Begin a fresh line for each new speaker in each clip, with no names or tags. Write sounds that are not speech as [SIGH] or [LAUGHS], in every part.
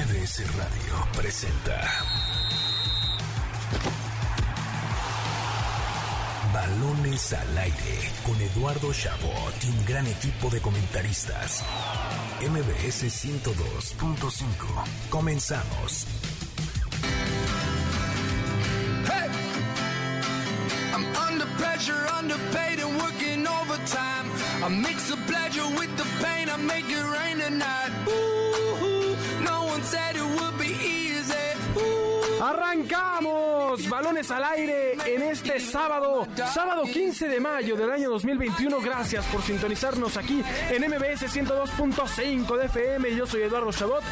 MBS Radio presenta Balones al aire con Eduardo Chabot y un gran equipo de comentaristas. MBS 102.5. Comenzamos.
Hey! I'm under pressure, underpaid and working overtime. I mix the pleasure with the pain, I make it rain tonight. Ooh,
Arrancamos balones al aire en este sábado, sábado 15 de mayo del año 2021. Gracias por sintonizarnos aquí en MBS 102.5 de FM. Yo soy Eduardo Chabot.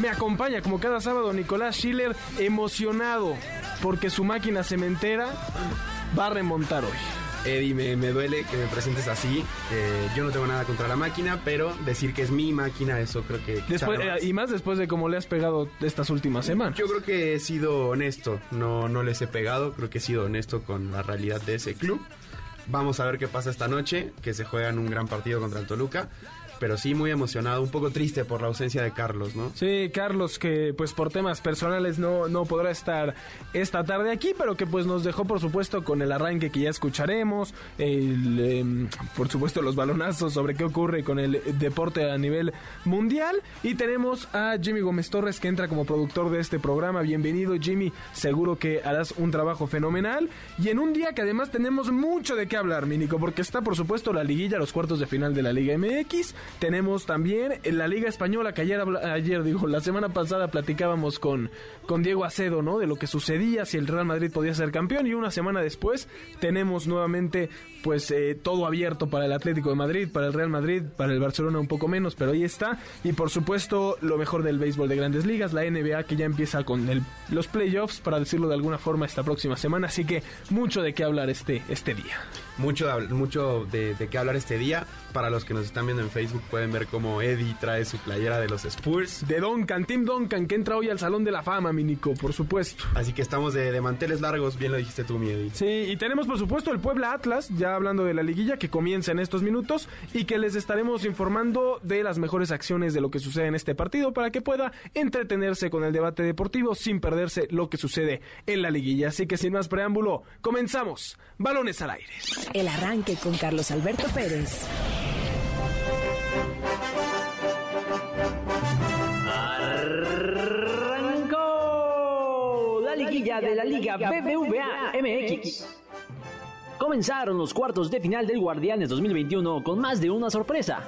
Me acompaña como cada sábado Nicolás Schiller, emocionado porque su máquina cementera va a remontar hoy.
Eddie, me, me duele que me presentes así. Eh, yo no tengo nada contra la máquina, pero decir que es mi máquina, eso creo que...
Después,
sabe más.
eh, y más después de cómo le has pegado estas últimas semanas.
Yo creo que he sido honesto, no, no les he pegado, creo que he sido honesto con la realidad de ese club. Vamos a ver qué pasa esta noche, que se juegan un gran partido contra el Toluca. Pero sí muy emocionado, un poco triste por la ausencia de Carlos, ¿no?
Sí, Carlos, que pues por temas personales no, no podrá estar esta tarde aquí, pero que pues nos dejó por supuesto con el arranque que ya escucharemos, el, em, por supuesto los balonazos sobre qué ocurre con el deporte a nivel mundial. Y tenemos a Jimmy Gómez Torres que entra como productor de este programa. Bienvenido Jimmy, seguro que harás un trabajo fenomenal. Y en un día que además tenemos mucho de qué hablar, Mínico, porque está por supuesto la liguilla, los cuartos de final de la Liga MX. Tenemos también en la Liga Española, que ayer, ayer digo, la semana pasada platicábamos con, con Diego Acedo, ¿no? De lo que sucedía, si el Real Madrid podía ser campeón. Y una semana después tenemos nuevamente, pues, eh, todo abierto para el Atlético de Madrid, para el Real Madrid, para el Barcelona un poco menos, pero ahí está. Y por supuesto, lo mejor del béisbol de grandes ligas, la NBA, que ya empieza con el- los playoffs, para decirlo de alguna forma, esta próxima semana. Así que mucho de qué hablar este, este día.
Mucho, de, mucho de, de qué hablar este día. Para los que nos están viendo en Facebook pueden ver cómo Eddie trae su playera de los Spurs.
De Duncan, Tim Duncan, que entra hoy al Salón de la Fama, mi Nico, por supuesto.
Así que estamos de, de manteles largos, bien lo dijiste tú, mi Eddie.
Sí, y tenemos por supuesto el Puebla Atlas, ya hablando de la liguilla que comienza en estos minutos y que les estaremos informando de las mejores acciones de lo que sucede en este partido para que pueda entretenerse con el debate deportivo sin perderse lo que sucede en la liguilla. Así que sin más preámbulo, comenzamos. Balones al aire.
El arranque con Carlos Alberto Pérez.
Arrancó la liguilla de la Liga BBVA MX. Comenzaron los cuartos de final del Guardianes 2021 con más de una sorpresa.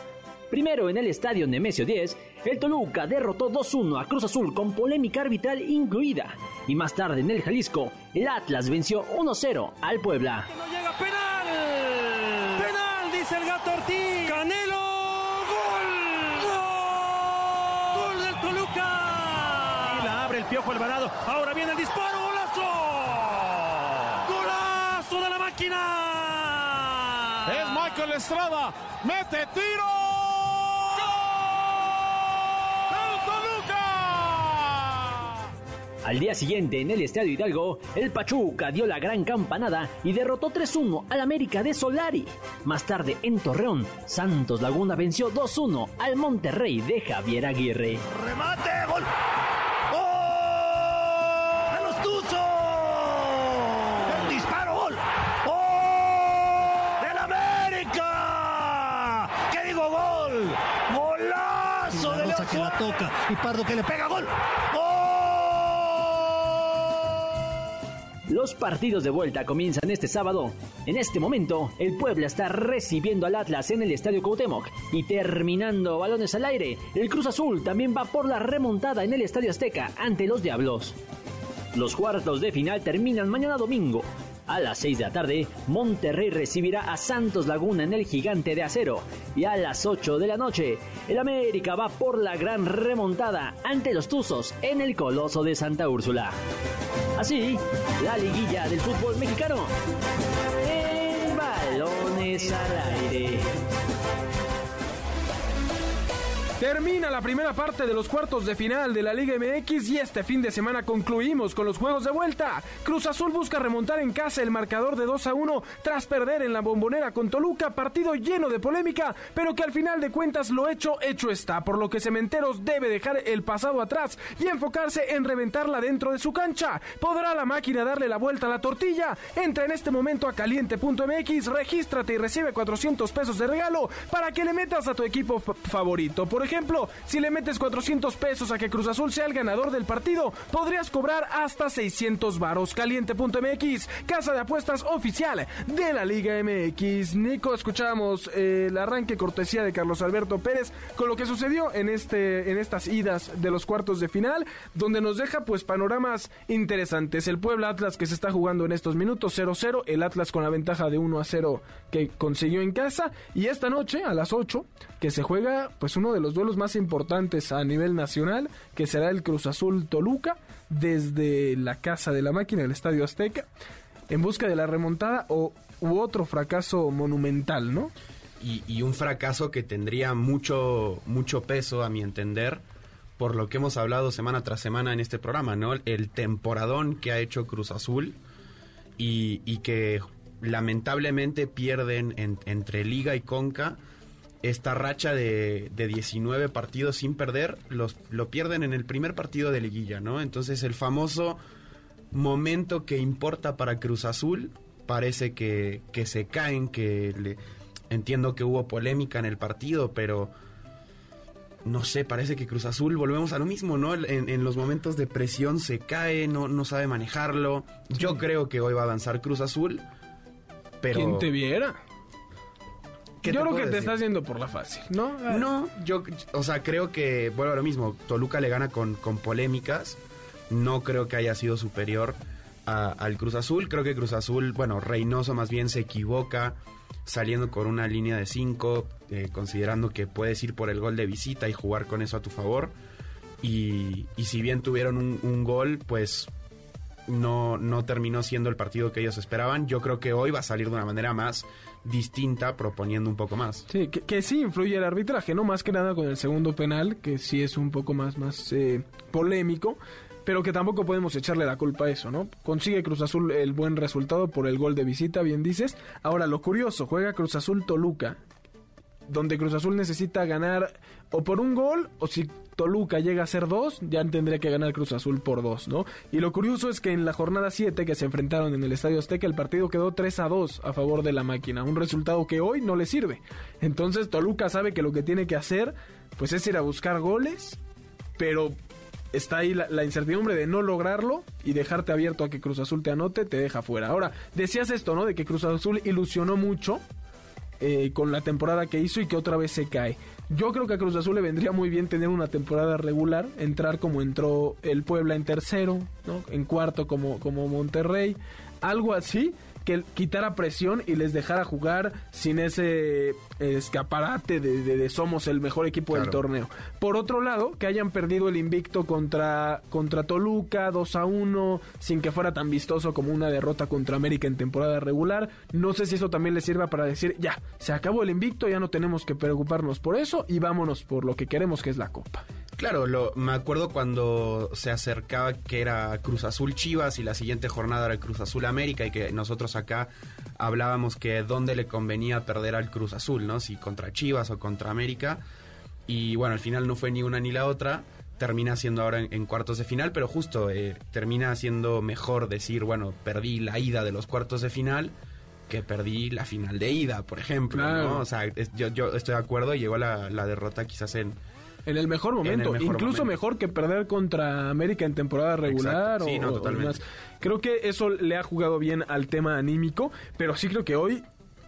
Primero en el estadio Nemesio 10, el Toluca derrotó 2-1 a Cruz Azul con polémica arbitral incluida. Y más tarde en el Jalisco, el Atlas venció 1-0 al Puebla.
No llega penal. Penal, dice el gato Ortiz. Canelo. Gol. Gol. Gol del Toluca. Y la abre el Piojo Alvarado. Ahora viene el disparo. Golazo. Golazo de la máquina.
Es Michael Estrada. Mete tiro.
Al día siguiente, en el Estadio Hidalgo, el Pachuca dio la gran campanada y derrotó 3-1 al América de Solari. Más tarde, en Torreón, Santos Laguna venció 2-1 al Monterrey de Javier Aguirre.
Remate. Gol. ¡Gol! ¡A los Tuzos! ¡El disparo! ¡Gol! ¡Gol! ¡Del América! ¿Qué digo gol? ¡Golazo de León
que la toca y Pardo que le pega gol.
Los partidos de vuelta comienzan este sábado. En este momento, el Puebla está recibiendo al Atlas en el Estadio Cuauhtémoc. Y terminando balones al aire, el Cruz Azul también va por la remontada en el Estadio Azteca ante los Diablos. Los cuartos de final terminan mañana domingo. A las 6 de la tarde, Monterrey recibirá a Santos Laguna en el Gigante de Acero. Y a las 8 de la noche, el América va por la gran remontada ante los Tuzos en el Coloso de Santa Úrsula. Así, la liguilla del fútbol mexicano. En al aire.
Termina la primera parte de los cuartos de final de la Liga MX y este fin de semana concluimos con los juegos de vuelta. Cruz Azul busca remontar en casa el marcador de 2 a 1 tras perder en la bombonera con Toluca, partido lleno de polémica, pero que al final de cuentas lo hecho, hecho está, por lo que Cementeros debe dejar el pasado atrás y enfocarse en reventarla dentro de su cancha. ¿Podrá la máquina darle la vuelta a la tortilla? Entra en este momento a caliente.mx, regístrate y recibe 400 pesos de regalo para que le metas a tu equipo favorito. Por ejemplo, si le metes 400 pesos a que Cruz Azul sea el ganador del partido, podrías cobrar hasta 600 varos. Caliente.mx, casa de apuestas oficial de la Liga MX. Nico, escuchamos eh, el arranque cortesía de Carlos Alberto Pérez con lo que sucedió en, este, en estas idas de los cuartos de final, donde nos deja pues panoramas interesantes. El Puebla Atlas que se está jugando en estos minutos 0-0, el Atlas con la ventaja de 1 0 que consiguió en casa y esta noche a las 8 que se juega pues uno de los duelos más importantes a nivel nacional, que será el Cruz Azul Toluca, desde la casa de la máquina, el Estadio Azteca, en busca de la remontada o u otro fracaso monumental, ¿no?
Y, un fracaso que tendría mucho, mucho peso, a mi entender, por lo que hemos hablado semana tras semana en este programa, ¿no? El temporadón que ha hecho Cruz Azul y, y que lamentablemente pierden entre Liga y Conca esta racha de, de 19 partidos sin perder, los, lo pierden en el primer partido de liguilla, ¿no? Entonces el famoso momento que importa para Cruz Azul parece que, que se caen, que le, entiendo que hubo polémica en el partido, pero no sé, parece que Cruz Azul volvemos a lo mismo, ¿no? En, en los momentos de presión se cae, no, no sabe manejarlo. Yo creo que hoy va a avanzar Cruz Azul, pero...
¿Quién te viera? Yo creo que te estás yendo por la fácil, ¿no?
No, yo, o sea, creo que, bueno, lo mismo, Toluca le gana con, con polémicas, no creo que haya sido superior al Cruz Azul, creo que Cruz Azul, bueno, Reynoso más bien se equivoca saliendo con una línea de 5, eh, considerando que puedes ir por el gol de visita y jugar con eso a tu favor. Y, y si bien tuvieron un, un gol, pues no, no terminó siendo el partido que ellos esperaban. Yo creo que hoy va a salir de una manera más distinta, proponiendo un poco más.
Sí, que, sí influye el arbitraje, ¿no? Más que nada con el segundo penal, que sí es un poco más, más eh, polémico pero que tampoco podemos echarle la culpa a eso, ¿no? Consigue Cruz Azul el buen resultado por el gol de visita, bien dices. Ahora, lo curioso, juega Cruz Azul Toluca, donde Cruz Azul necesita ganar o por un gol o si Toluca llega a ser dos, ya tendría que ganar Cruz Azul por dos, ¿no? Y lo curioso es que en la jornada 7 que se enfrentaron en el Estadio Azteca, el partido quedó 3 a 2 a favor de la máquina, un resultado que hoy no le sirve. Entonces Toluca sabe que lo que tiene que hacer, pues es ir a buscar goles, pero está ahí la, incertidumbre de no lograrlo y dejarte abierto a que Cruz Azul te anote, te deja fuera. Ahora, decías esto, ¿no? De que Cruz Azul ilusionó mucho eh, con la temporada que hizo y que otra vez se cae. Yo creo que a Cruz Azul le vendría muy bien tener una temporada regular, entrar como entró el Puebla en tercero, ¿no? en cuarto como, como Monterrey, algo así, que quitara presión y les dejara jugar sin ese escaparate de, somos el mejor equipo del torneo. Por otro lado, que hayan perdido el invicto contra, contra Toluca 2 a 1, sin que fuera tan vistoso como una derrota contra América en temporada regular. No sé si eso también les sirva para decir, ya, se acabó el invicto, ya no tenemos que preocuparnos por eso y vámonos por lo que queremos que es la Copa.
Claro, lo, me acuerdo cuando se acercaba que era Cruz Azul Chivas y la siguiente jornada era Cruz Azul América y que nosotros acá hablábamos que dónde le convenía perder al Cruz Azul, ¿no? Si contra Chivas o contra América. Y bueno, al final no fue ni una ni la otra. Termina siendo ahora en, cuartos de final, pero justo eh, termina siendo mejor decir, bueno, perdí la ida de los cuartos de final que perdí la final de ida, por ejemplo, ¿no? O sea, yo, yo, estoy de acuerdo, llegó la, la derrota quizás en
en el mejor momento, incluso mejor que perder contra América en temporada regular sí, no, totalmente. Creo que eso le ha jugado bien al tema anímico, pero sí creo que hoy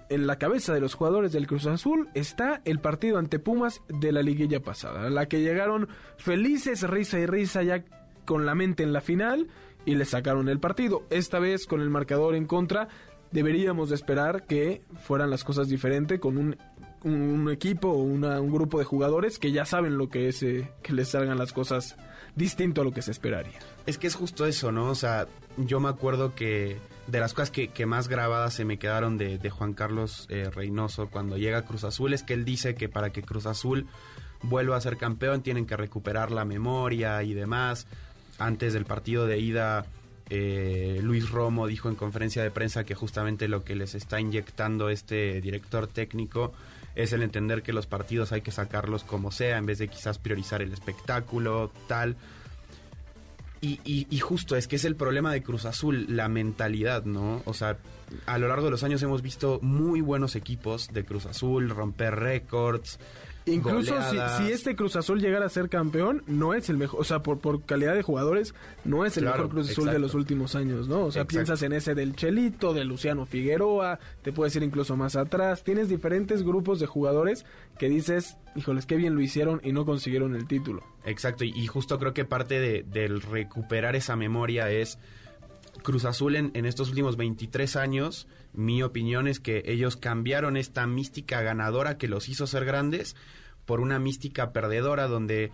en la cabeza de los jugadores del Cruz Azul está el partido ante Pumas de la liguilla pasada, la que llegaron felices, risa y risa ya con la mente en la final y le sacaron el partido. Esta vez con el marcador en contra deberíamos de esperar que fueran las cosas diferentes con un un, equipo o un grupo de jugadores que ya saben lo que es eh, que les salgan las cosas distinto a lo que se esperaría.
Es que es justo eso, ¿no? O sea, yo me acuerdo que de las cosas que, más grabadas se me quedaron de, Juan Carlos eh, Reynoso cuando llega a Cruz Azul es que él dice que para que Cruz Azul vuelva a ser campeón, tienen que recuperar la memoria y demás. Antes del partido de ida, eh, Luis Romo dijo en conferencia de prensa que justamente lo que les está inyectando este director técnico es el entender que los partidos hay que sacarlos como sea, en vez de quizás priorizar el espectáculo, tal. Y, y, justo es que es el problema de Cruz Azul, la mentalidad, ¿no? O sea, a lo largo de los años hemos visto muy buenos equipos de Cruz Azul, romper récords,
Incluso si, si, este Cruz Azul llegara a ser campeón, no es el mejor, o sea, por, por calidad de jugadores, no es el
Claro,
mejor Cruz Azul
exacto.
de los últimos años, ¿no? O sea,
Exacto.
piensas en ese del Chelito, de Luciano Figueroa, te puedes ir incluso más atrás. Tienes diferentes grupos de jugadores que dices, híjoles, qué bien lo hicieron y no consiguieron el título.
Exacto, y, y justo creo que parte de, del recuperar esa memoria es Cruz Azul en, en estos últimos 23 años. Mi opinión es que ellos cambiaron esta mística ganadora que los hizo ser grandes por una mística perdedora donde,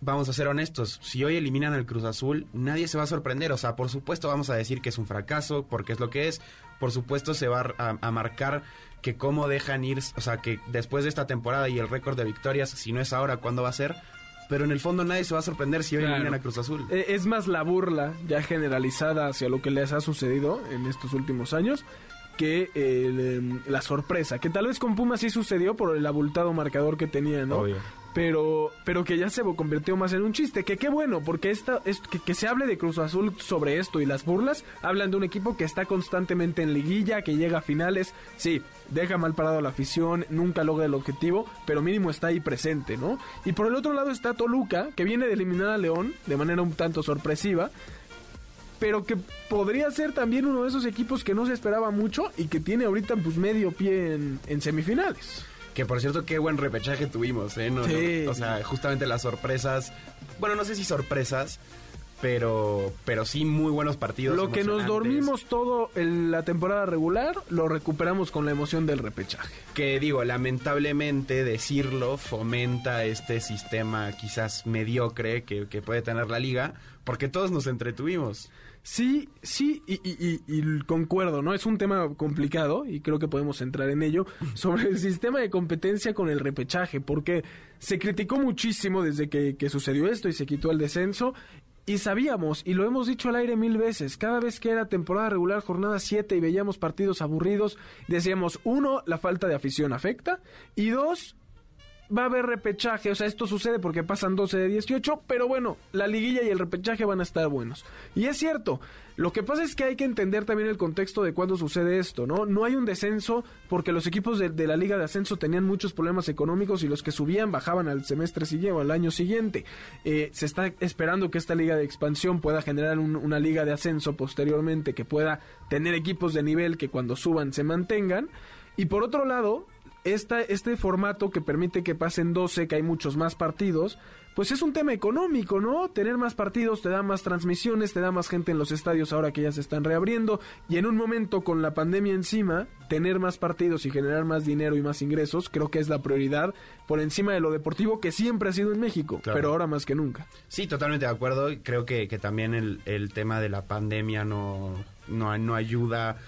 vamos a ser honestos, si hoy eliminan al Cruz Azul, nadie se va a sorprender. O sea, por supuesto vamos a decir que es un fracaso, porque es lo que es. Por supuesto se va a, a marcar que cómo dejan ir, o sea, que después de esta temporada y el récord de victorias, si no es ahora, ¿cuándo va a ser? Pero en el fondo nadie se va a sorprender si hoy
Claro.
eliminan a Cruz Azul.
Eh, Es más la burla ya generalizada hacia lo que les ha sucedido en estos últimos años que el, em, la sorpresa, que tal vez con Pumas sí sucedió por el abultado marcador que tenía, ¿no?
Obvio.
Pero, pero que ya se convirtió más en un chiste, que qué bueno, porque esta, es, que, se hable de Cruz Azul sobre esto y las burlas, hablan de un equipo que está constantemente en liguilla, que llega a finales, sí, deja mal parado a la afición, nunca logra el objetivo, pero mínimo está ahí presente, ¿no? Y por el otro lado está Toluca, que viene de eliminar a León de manera un tanto sorpresiva, pero que podría ser también uno de esos equipos que no se esperaba mucho y que tiene ahorita pues medio pie en semifinales.
Que por cierto, qué buen repechaje tuvimos, ¿eh? No, o sea, justamente las sorpresas. Bueno, no sé si sorpresas, pero, pero sí muy buenos partidos.
Lo que nos dormimos todo en la temporada regular, lo recuperamos con la emoción del repechaje.
Que digo, lamentablemente decirlo fomenta este sistema quizás mediocre que, que puede tener la liga, porque todos nos entretuvimos.
Sí, sí, y, y- y- y concuerdo, ¿no? Es un tema complicado y creo que podemos entrar en ello [LAUGHS] sobre el sistema de competencia con el repechaje, porque se criticó muchísimo desde que, que sucedió esto y se quitó el descenso. Y sabíamos, y lo hemos dicho al aire mil veces, cada vez que era temporada regular, jornada 7 y veíamos partidos aburridos, decíamos, uno, la falta de afición afecta, y dos, va a haber repechaje, o sea, esto sucede porque pasan 12 de 18, pero bueno, la liguilla y el repechaje van a estar buenos. Y es cierto, lo que pasa es que hay que entender también el contexto de cuándo sucede esto, ¿no? No hay un descenso porque los equipos de, la liga de ascenso tenían muchos problemas económicos y los que subían bajaban al semestre siguiente o al año siguiente. Eh, se está esperando que esta liga de expansión pueda generar un- una liga de ascenso posteriormente que pueda tener equipos de nivel que cuando suban se mantengan. Y por otro lado, esta, este formato que permite que pasen 12, que hay muchos más partidos, pues es un tema económico, ¿no? Tener más partidos te da más transmisiones, te da más gente en los estadios ahora que ya se están reabriendo y en un momento con la pandemia encima, tener más partidos y generar más dinero y más ingresos, creo que es la prioridad por encima de lo deportivo que siempre ha sido en México,
Claro.
pero ahora más que nunca.
Sí, totalmente de acuerdo. Creo que, que también el, el tema de la pandemia no, no, no ayuda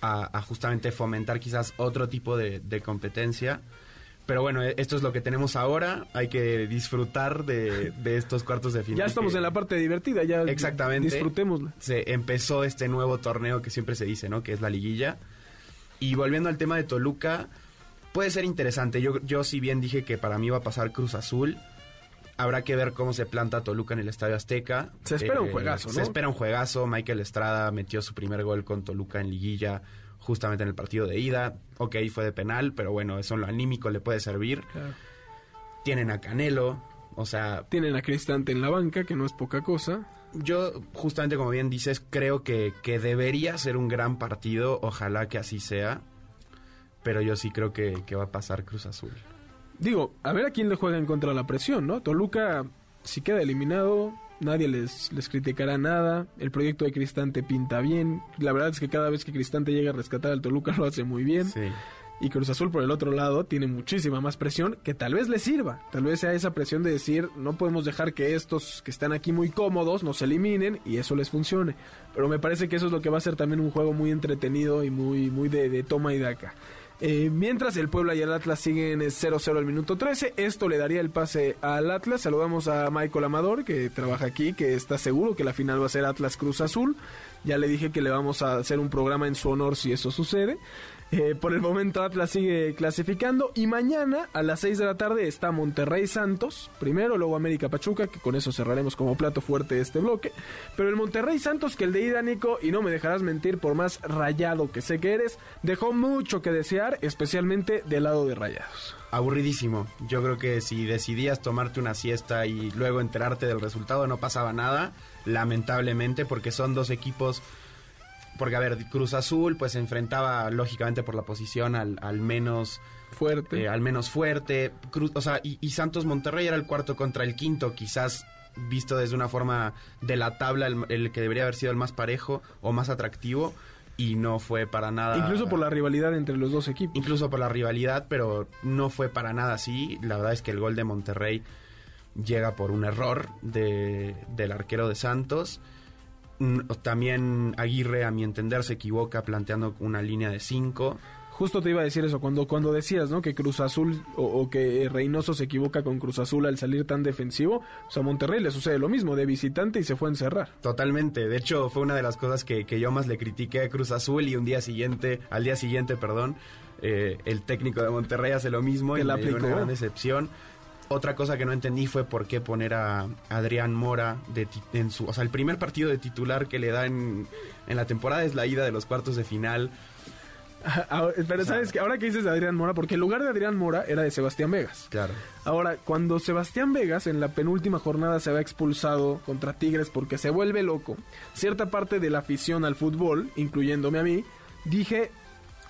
a, a justamente fomentar quizás otro tipo de, de competencia. Pero bueno, e- esto es lo que tenemos ahora. Hay que disfrutar de, de estos cuartos de final.
Ya estamos
que-
en la parte divertida, ya
Exactamente.
disfrutémosla.
Se empezó este nuevo torneo que siempre se dice, ¿no? Que es la liguilla. Y volviendo al tema de Toluca, puede ser interesante. Yo, yo si bien dije que para mí va a pasar Cruz Azul, habrá que ver cómo se planta Toluca en el Estadio Azteca. Eh,
Se espera un juegazo,
Se
¿no?
espera un juegazo. Michael Estrada metió su primer gol con Toluca en liguilla justamente en el partido de ida. Ok, fue de penal, pero bueno, eso en lo anímico le puede servir.
Claro.
Tienen a Canelo, o sea,
Tienen a Cristante en la banca, que no es poca cosa.
yo, justamente como bien dices, creo que, que debería ser un gran partido. Ojalá que así sea. Pero yo sí creo que, que va a pasar Cruz Azul.
Digo, a ver a quién le juega en contra la presión, ¿no? Toluca, si queda eliminado, nadie les, les criticará nada. El proyecto de Cristante pinta bien. La verdad es que cada vez que Cristante llega a rescatar al Toluca [LAUGHS] lo hace muy bien.
Sí.
Y Cruz Azul, por el otro lado, tiene muchísima más presión que tal vez le sirva. Tal vez sea esa presión de decir, no podemos dejar que estos que están aquí muy cómodos nos eliminen y eso les funcione. Pero me parece que eso es lo que va a ser también un juego muy entretenido y muy, muy de, de toma y daca. Eh, mientras el Puebla y el Atlas siguen 0-0 al minuto 13, esto le daría el pase al Atlas. Saludamos a Michael Amador, que trabaja aquí, que está seguro que la final va a ser Atlas Cruz Azul. Ya le dije que le vamos a hacer un programa en su honor si eso sucede. Eh, por el momento Atlas sigue clasificando y mañana a las 6 de la tarde está Monterrey Santos, primero, luego América Pachuca, que con eso cerraremos como plato fuerte este bloque. Pero el Monterrey Santos, que el de ida, Nico, y no me dejarás mentir por más rayado que sé que eres, dejó mucho que desear, especialmente del lado de rayados.
Aburridísimo. Yo creo que si decidías tomarte una siesta y luego enterarte del resultado no pasaba nada, lamentablemente, porque son dos equipos porque a ver, Cruz Azul pues se enfrentaba lógicamente por la posición al, al menos
fuerte.
Eh, al menos fuerte. Cruz, o sea, y, y, Santos Monterrey era el cuarto contra el quinto, quizás visto desde una forma de la tabla el, el, que debería haber sido el más parejo o más atractivo y no fue para nada.
Incluso por la rivalidad entre los dos equipos.
Incluso por la rivalidad, pero no fue para nada así. La verdad es que el gol de Monterrey llega por un error de, del arquero de Santos. También Aguirre, a mi entender, se equivoca planteando una línea de 5.
Justo te iba a decir eso, cuando, cuando decías, ¿no? Que Cruz Azul o, o, que Reynoso se equivoca con Cruz Azul al salir tan defensivo. O sea, a Monterrey le sucede lo mismo, de visitante y se fue a encerrar.
Totalmente. De hecho, fue una de las cosas que, que yo más le critiqué a Cruz Azul y un día siguiente, al día siguiente, perdón, eh, el técnico de Monterrey hace lo mismo y
la aplicó.
una gran decepción. Otra cosa que no entendí fue por qué poner a Adrián Mora de en su, o sea, el primer partido de titular que le da en, en la temporada es la ida de los cuartos de final. [LAUGHS]
Ahora, pero sabes que ahora que dices de Adrián Mora, porque el lugar de Adrián Mora era de Sebastián Vegas.
Claro.
Ahora, cuando Sebastián Vegas en la penúltima jornada se va expulsado contra Tigres porque se vuelve loco, cierta parte de la afición al fútbol, incluyéndome a mí, dije,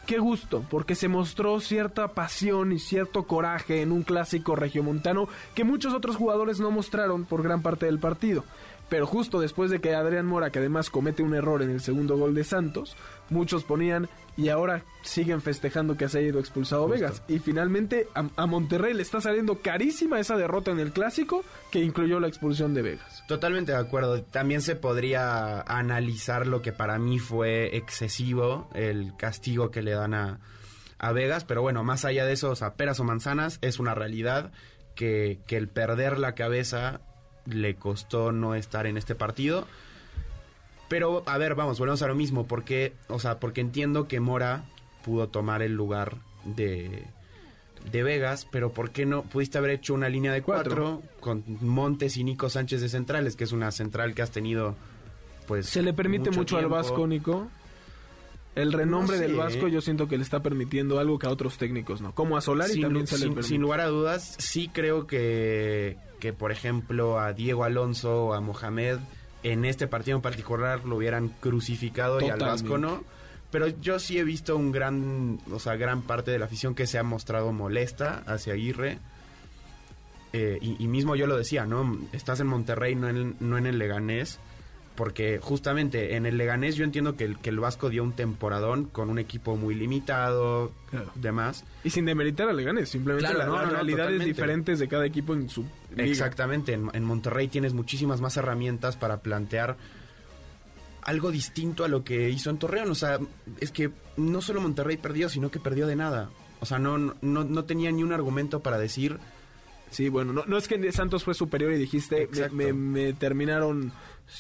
qué gusto, porque se mostró cierta pasión y cierto coraje en un clásico regiomontano que muchos otros jugadores no mostraron por gran parte del partido. Pero justo después de que Adrián Mora, que además comete un error en el segundo gol de Santos, muchos ponían y ahora siguen festejando que se ha ido expulsado Justo. Vegas. Y finalmente a, a, Monterrey le está saliendo carísima esa derrota en el clásico que incluyó la expulsión de Vegas.
Totalmente de acuerdo. También se podría analizar lo que para mí fue excesivo, el castigo que le dan a, a Vegas. Pero bueno, más allá de eso, o sea, peras o manzanas, es una realidad que, que el perder la cabeza le costó no estar en este partido. Pero, a ver, vamos, volvemos a lo mismo. Porque, o sea, porque entiendo que Mora pudo tomar el lugar de, de Vegas, pero ¿por qué no pudiste haber hecho una línea de cuatro, cuatro, con Montes y Nico Sánchez de centrales, que es una central que has tenido, pues.
Se le permite mucho, mucho al Vasco, Nico. El renombre no sé, del Vasco yo siento que le está permitiendo algo que a otros técnicos no. Como a Solari
sin,
también se
sin,
le permite.
Sin lugar a dudas, sí creo que, que, por ejemplo, a Diego Alonso o a Mohamed en este partido en particular lo hubieran crucificado Totalmente. y al Vasco no. Pero yo sí he visto un gran, o sea, gran parte de la afición que se ha mostrado molesta hacia Aguirre. Eh, y, y, mismo yo lo decía, ¿no? Estás en Monterrey, no en, no en el Leganés. Porque justamente en el Leganés yo entiendo que el, que el Vasco dio un temporadón con un equipo muy limitado, claro. demás.
Y sin demeritar al Leganés, simplemente
claro,
las
no,
realidades
no,
diferentes de cada equipo en su
liga. Exactamente, en, en Monterrey tienes muchísimas más herramientas para plantear algo distinto a lo que hizo en Torreón. O sea, es que no solo Monterrey perdió, sino que perdió de nada. O sea, no, no, no tenía ni un argumento para decir.
Sí, bueno, no, no es que Santos fue superior y dijiste, me, me, me, terminaron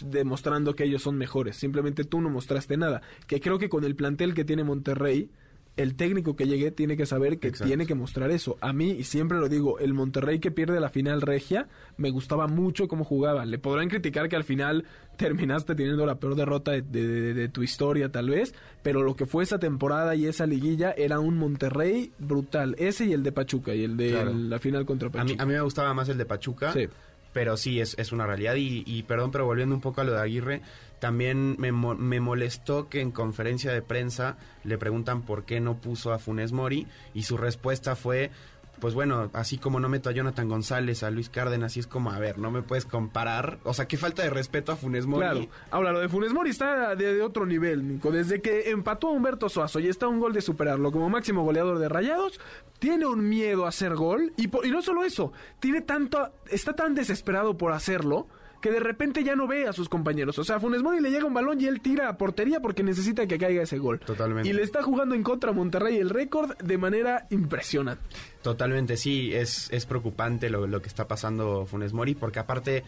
demostrando que ellos son mejores. Simplemente tú no mostraste nada. Que creo que con el plantel que tiene Monterrey, el técnico que llegue tiene que saber que Exacto. tiene que mostrar eso. A mí, y siempre lo digo, el Monterrey que pierde la final regia, me gustaba mucho cómo jugaba. Le podrán criticar que al final [LAUGHS] terminaste teniendo la peor derrota de, de, de, de, tu historia tal vez, pero lo que fue esa temporada y esa liguilla era un Monterrey brutal. Ese y el de Pachuca, y el de claro. la final contra Pachuca.
A mí, a mí, me gustaba más el de Pachuca.
Sí.
Pero sí, es, es una realidad. Y, y, perdón, pero volviendo un poco a lo de Aguirre, también me, me, molestó que en conferencia de prensa le preguntan por qué no puso a Funes Mori y su respuesta fue, pues bueno, así como no meto a Jonathan González, a Luis Cárdenas, así es como, a ver, no me puedes comparar. O sea, qué falta de respeto a Funes Mori.
Claro. Ahora, lo de Funes Mori está de, otro nivel, Nico. Desde que empató a Humberto Suazo y está un gol de superarlo como máximo goleador de Rayados, tiene un miedo a hacer gol. Y, y no solo eso, tiene tanto, está tan desesperado por hacerlo que de repente ya no ve a sus compañeros. O sea, Funes Mori le llega un balón y él tira a portería porque necesita que caiga ese gol.
Totalmente.
Y le está jugando en contra a Monterrey el récord de manera impresionante.
Totalmente, sí, es, es preocupante lo, lo que está pasando Funes Mori, porque aparte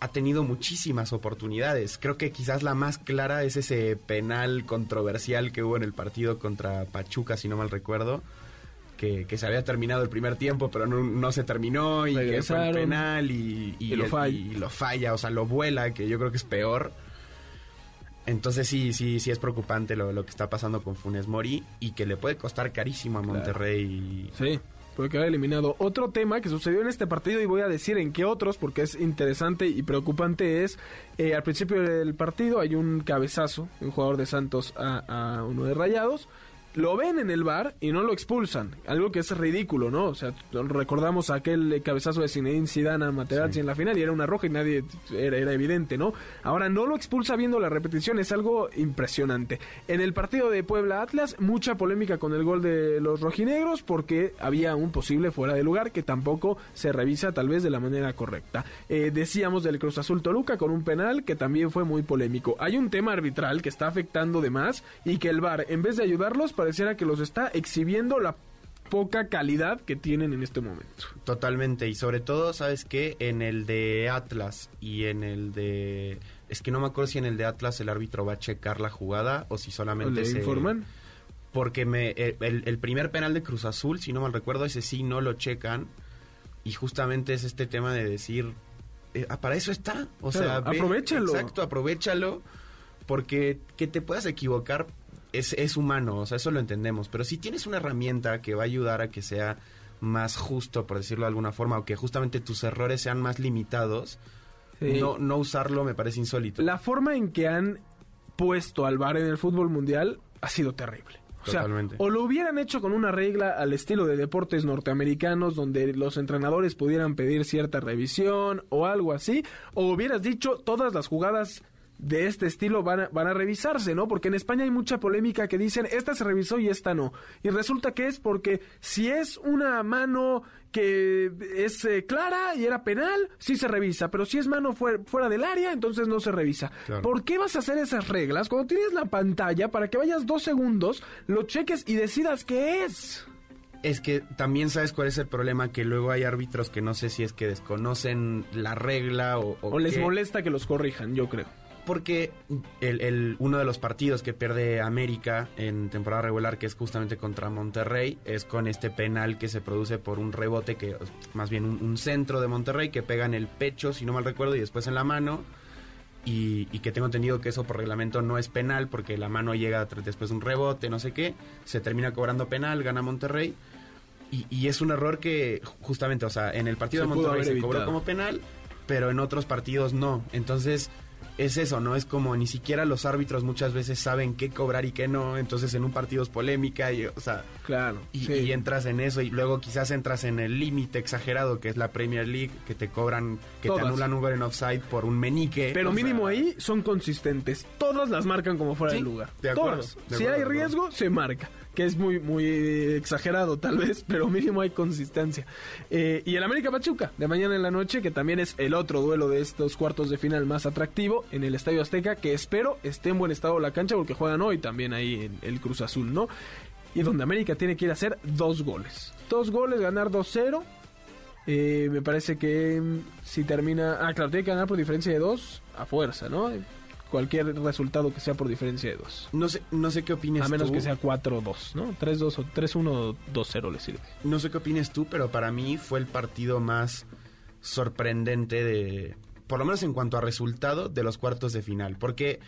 ha tenido muchísimas oportunidades. Creo que quizás la más clara es ese penal controversial que hubo en el partido contra Pachuca, si no mal recuerdo. Que, que se había terminado el primer tiempo, pero no, no se terminó y que fue el penal y,
Y lo falla.
y lo falla, o sea, lo vuela, que yo creo que es peor. Entonces sí, sí, sí es preocupante lo, lo que está pasando con Funes Mori y que le puede costar carísimo a Monterrey.
Sí, puede quedar eliminado. Otro tema que sucedió en este partido, y voy a decir en qué otros, porque es interesante y preocupante, es eh, al principio del partido hay un cabezazo, un jugador de Santos a, a uno de Rayados. Lo ven en el bar y no lo expulsan, algo que es ridículo, ¿no? O sea, recordamos aquel cabezazo de Zinedine Zidane a Materazzi
Sí.
en la final y era una roja y nadie era, era evidente, ¿no? Ahora no lo expulsa viendo la repetición, es algo impresionante. En el partido de Puebla Atlas, mucha polémica con el gol de los rojinegros porque había un posible fuera de lugar que tampoco se revisa tal vez de la manera correcta. Eh, decíamos del Cruz Azul Toluca con un penal que también fue muy polémico. Hay un tema arbitral que está afectando de más y que el VAR, en vez de ayudarlos, pareciera que los está exhibiendo la poca calidad que tienen en este momento.
Totalmente, y sobre todo, ¿sabes qué? En el de Atlas y en el de... Es que no me acuerdo si en el de Atlas el árbitro va a checar la jugada o si solamente
¿Le
se...
informan?
Porque me, el, el- primer penal de Cruz Azul, si no mal recuerdo, ese sí no lo checan. Y justamente es este tema de decir, eh, ah, para eso está. O
Claro,
sea, ve-
aprovéchalo.
Exacto, aprovechalo. Porque que te puedas equivocar es, es humano, o sea, eso lo entendemos. Pero si tienes una herramienta que va a ayudar a que sea más justo, por decirlo de alguna forma, o que justamente tus errores sean más limitados,
Sí.
no, no usarlo me parece insólito.
La forma en que han puesto al VAR en el fútbol mundial ha sido terrible. O sea,
Totalmente.
o lo hubieran hecho con una regla al estilo de deportes norteamericanos donde los entrenadores pudieran pedir cierta revisión o algo así, o hubieras dicho todas las jugadas de este estilo van a, van a revisarse, ¿no? Porque en España hay mucha polémica que dicen esta se revisó y esta no. Y resulta que es porque si es una mano que es eh, clara y era penal, sí se revisa, pero si es mano fuera, fuera del área, entonces no se revisa.
Claro.
¿Por qué vas a hacer esas reglas cuando tienes la pantalla para que vayas dos segundos, lo cheques y decidas qué es?
Es que también sabes cuál es el problema, que luego hay árbitros que no sé si es que desconocen la regla o...
O les molesta que los corrijan, yo creo.
Porque el, el- uno de los partidos que pierde América en temporada regular, que es justamente contra Monterrey, es con este penal que se produce por un rebote, que más bien un, un centro de Monterrey que pega en el pecho, si no mal recuerdo, y después en la mano. Y, y que tengo entendido que eso por reglamento no es penal, porque la mano llega después de un rebote, no sé qué, se termina cobrando penal, gana Monterrey. Y, y es un error que justamente, o sea, en el partido
Se
de Monterrey se cobró como penal, pero en otros partidos no. Entonces, es eso, ¿no? Es como ni siquiera los árbitros muchas veces saben qué cobrar y qué no. Entonces, en un partido es polémica y, o sea,
Claro.
y,
sí.
y entras en eso y luego quizás entras en el límite exagerado que es la Premier League, que te cobran, que
Todas.
te anulan un gol en offside por un menique.
Pero
sea,
mínimo ahí son consistentes. Todas las marcan como fuera
Sí,
del lugar.
de acuerdo,
Todas.
de
si hay
de
riesgo, se marca. Que es muy, muy exagerado tal vez, pero mínimo hay consistencia. Eh, y el América Pachuca, de mañana en la noche, que también es el otro duelo de estos cuartos de final más atractivo en el Estadio Azteca, que espero esté en buen estado la cancha porque juegan hoy también ahí en el Cruz Azul, ¿no? Y donde América tiene que ir a hacer dos goles. Dos goles, ganar 2-0. Eh, me parece que mm, si termina. Ah, claro, tiene que ganar por diferencia de dos a fuerza, ¿no? Cualquier resultado que sea por diferencia de dos.
No sé, no sé qué opinas
A menos
tú.
que sea 4-2, ¿no? 3-2 o 3-1 o 2-0 le sirve.
No sé qué opines tú, pero para mí fue el partido más sorprendente de, por lo menos en cuanto a resultado, de los cuartos de final. Porque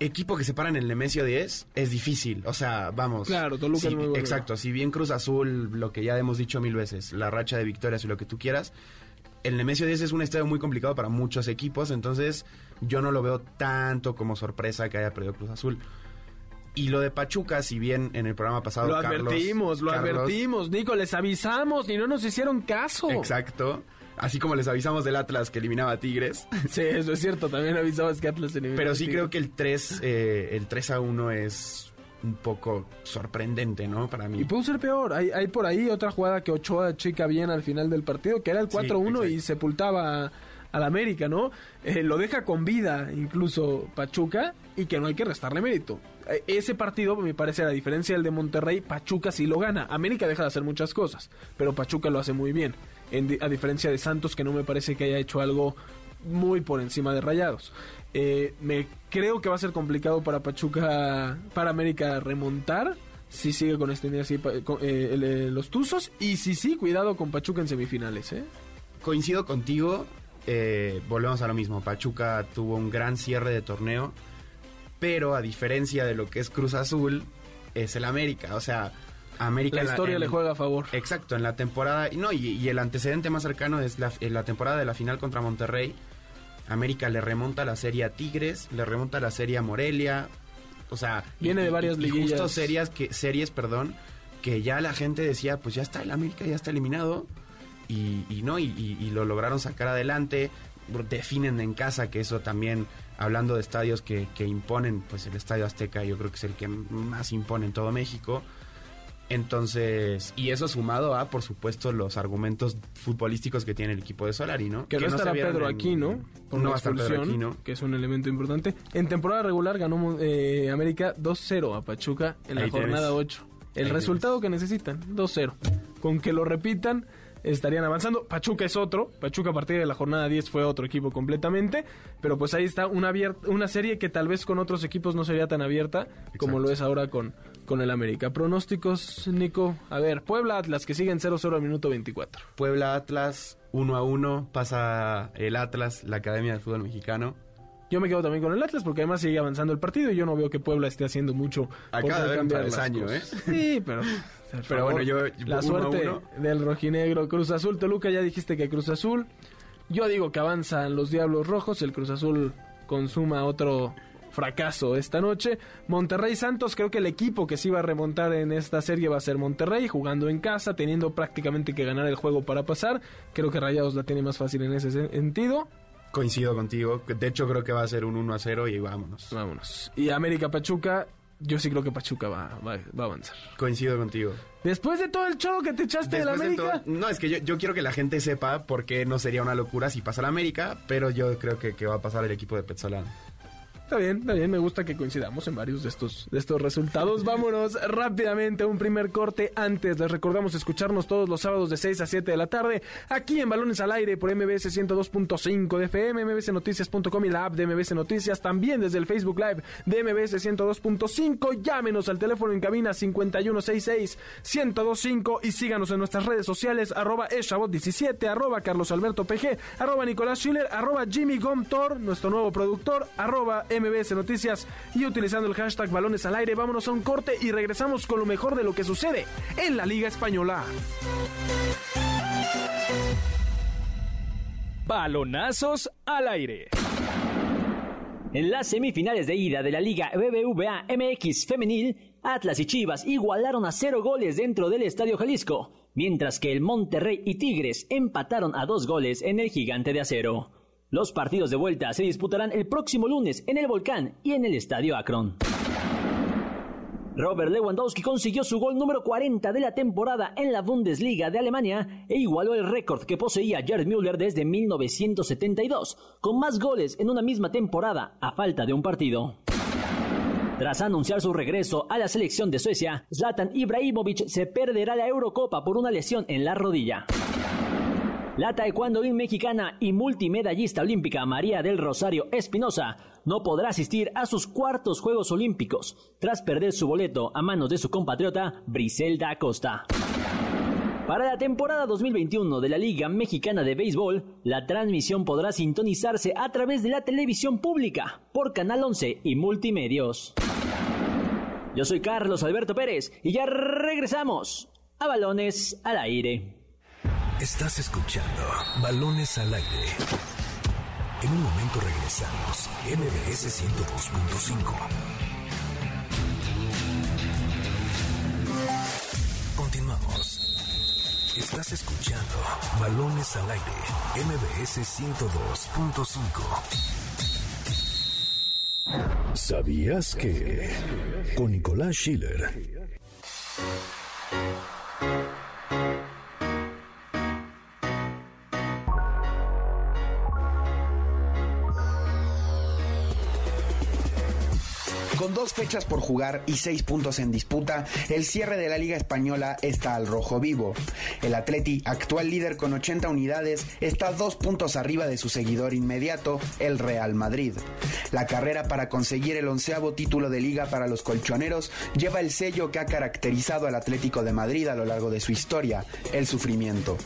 equipo que se para en el Nemesio 10 es difícil. O sea, vamos.
Claro, Toluca
si-
es muy bueno.
Exacto. Si bien Cruz Azul, lo que ya hemos dicho mil veces, la racha de victorias y lo que tú quieras, el Nemesio 10 es un estadio muy complicado para muchos equipos. Entonces, yo no lo veo tanto como sorpresa que haya perdido Cruz Azul. Y lo de Pachuca, si bien en el programa pasado.
Lo
Carlos-
advertimos, lo
Carlos-
advertimos, Nico, les avisamos y no nos hicieron caso.
Exacto. Así como les avisamos del Atlas que eliminaba a Tigres. [LAUGHS]
Sí, eso es cierto, también avisabas que Atlas eliminó
Pero sí creo que el 3, eh, el 3 a 1 es un poco sorprendente, ¿no? Para mí.
Y pudo ser peor. Hay, hay por ahí otra jugada que Ochoa chica bien al final del partido, que era el 4-1 y sepultaba al América, ¿no? Eh, lo deja con vida incluso Pachuca y que no hay que restarle mérito. Eh, ese partido, me parece, a diferencia del de Monterrey, Pachuca sí lo gana. América deja de hacer muchas cosas, pero Pachuca lo hace muy bien. a diferencia de Santos, que no me parece que haya hecho algo muy por encima de Rayados. Eh, me creo que va a ser complicado para Pachuca, para América remontar si sigue con este así los Tuzos y si sí, cuidado con Pachuca en semifinales. ¿eh?
Coincido contigo, eh, volvemos a lo mismo. Pachuca tuvo un gran cierre de torneo, pero a diferencia de lo que es Cruz Azul, es el América. O sea, América.
La historia le juega a favor.
Exacto, en la temporada. No, y, el antecedente más cercano es la, en la temporada de la final contra Monterrey. América le remonta la serie a Tigres, le remonta la serie a Morelia. O sea,
viene de varias liguillas.
justo series que series, perdón, que ya la gente decía, pues ya está el América, ya está eliminado y, no, y, lo lograron sacar adelante, definen en casa, que eso también, hablando de estadios que, imponen, pues el Estadio Azteca yo creo que es el que más impone en todo México. Entonces, y eso sumado a, por supuesto, los argumentos futbolísticos que tiene el equipo de Solari, ¿no?
Que, no estará Pedro aquí, ¿no?
No Pedro
que es un elemento importante. En temporada regular ganó eh, América 2-0 a Pachuca en la jornada 8. El resultado que necesitan, 2-0. Con que lo repitan, estarían avanzando. Pachuca es otro. Pachuca a partir de la jornada 10 fue otro equipo completamente. Pero pues ahí está una, una serie que tal vez con otros equipos no sería tan abierta como lo es ahora con, con el América. Pronósticos, Nico. A ver, Puebla Atlas que siguen 0-0 al minuto 24.
Puebla Atlas 1 a 1. Pasa el Atlas, la Academia del Fútbol Mexicano.
Yo me quedo también con el Atlas porque además sigue avanzando el partido y yo no veo que Puebla esté haciendo mucho.
Acaba de cambiar el año, ¿eh?
Sí, pero
pero bueno, yo.
La suerte del rojinegro. Cruz Azul, Toluca, ya dijiste que Cruz Azul. Yo digo que avanzan los Diablos Rojos. El Cruz Azul consuma otro fracaso esta noche. Monterrey Santos, creo que el equipo que se iba a remontar en esta serie va a ser Monterrey, jugando en casa, teniendo prácticamente que ganar el juego para pasar. Creo que Rayados la tiene más fácil en ese sentido.
Coincido contigo. De hecho, creo que va a ser un 1 a 0 y vámonos.
Vámonos. Y América Pachuca, yo sí creo que Pachuca va, va, a avanzar.
Coincido contigo.
Después de todo el show que te echaste de la América.
no, es que yo, yo, quiero que la gente sepa por qué no sería una locura si pasa la América, pero yo creo que, que va a pasar el equipo de Petzolano.
Está bien, está bien, me gusta que coincidamos en varios de estos, de estos resultados. [LAUGHS] Vámonos rápidamente a un primer corte. Antes les recordamos escucharnos todos los sábados de 6 a 7 de la tarde aquí en Balones al Aire por MBS 102.5 de FM, mbsnoticias.com y la app de MBS Noticias. También desde el Facebook Live de MBS 102.5. Llámenos al teléfono en cabina 5166-1025 y síganos en nuestras redes sociales arroba eshabot17, arroba Carlos Alberto PG, arroba Nicolás Schiller, arroba Jimmy Gomtor, nuestro nuevo productor, arroba MBS Noticias y utilizando el hashtag balones al aire, vámonos a un corte y regresamos con lo mejor de lo que sucede en la Liga Española.
Balonazos al aire. En las semifinales de ida de la Liga BBVA MX Femenil, Atlas y Chivas igualaron a cero goles dentro del Estadio Jalisco, mientras que el Monterrey y Tigres empataron a dos goles en el Gigante de Acero. Los partidos de vuelta se disputarán el próximo lunes en el Volcán y en el Estadio Akron. Robert Lewandowski consiguió su gol número 40 de la temporada en la Bundesliga de Alemania e igualó el récord que poseía Gerd Müller desde 1972, con más goles en una misma temporada a falta de un partido. Tras anunciar su regreso a la selección de Suecia, Zlatan Ibrahimovic se perderá la Eurocopa por una lesión en la rodilla. La taekwondoín mexicana y multimedallista olímpica María del Rosario Espinosa no podrá asistir a sus cuartos Juegos Olímpicos tras perder su boleto a manos de su compatriota Briselda Acosta. Para la temporada 2021 de la Liga Mexicana de Béisbol, la transmisión podrá sintonizarse a través de la televisión pública por Canal 11 y Multimedios. Yo soy Carlos Alberto Pérez y ya regresamos a Balones al Aire.
Estás escuchando Balones al Aire. En un momento regresamos. MBS 102.5. Continuamos. Estás escuchando Balones al Aire. MBS 102.5. ¿Sabías que? Con Nicolás Schiller.
Fechas por jugar y seis puntos en disputa, el cierre de la Liga Española está al rojo vivo. El Atleti, actual líder con 80 unidades, está dos puntos arriba de su seguidor inmediato, el Real Madrid. La carrera para conseguir el onceavo título de liga para los colchoneros lleva el sello que ha caracterizado al Atlético de Madrid a lo largo de su historia, el sufrimiento.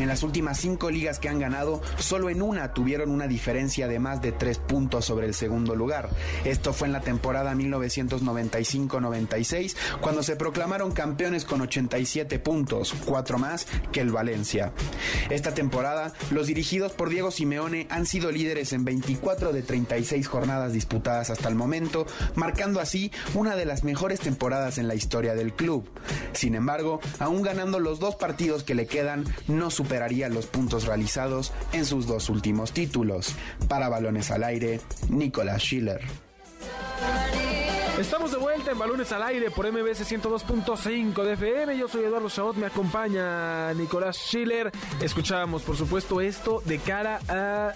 En las últimas cinco ligas que han ganado, solo en una tuvieron una diferencia de más de tres puntos sobre el segundo lugar. Esto fue en la temporada 1995-96, cuando se proclamaron campeones con 87 puntos, cuatro más que el Valencia. Esta temporada, los dirigidos por Diego Simeone han sido líderes en 24 de 36 jornadas disputadas hasta el momento, marcando así una de las mejores temporadas en la historia del club. Sin embargo, aún ganando los dos partidos que le quedan, no superaría los puntos realizados en sus dos últimos títulos. Para balones al aire, Nicolás Schiller.
En Balones al Aire por MBS 102.5 de FM. Yo soy Eduardo Chabot, me acompaña Nicolás Schiller. Escuchábamos, por supuesto, esto de cara a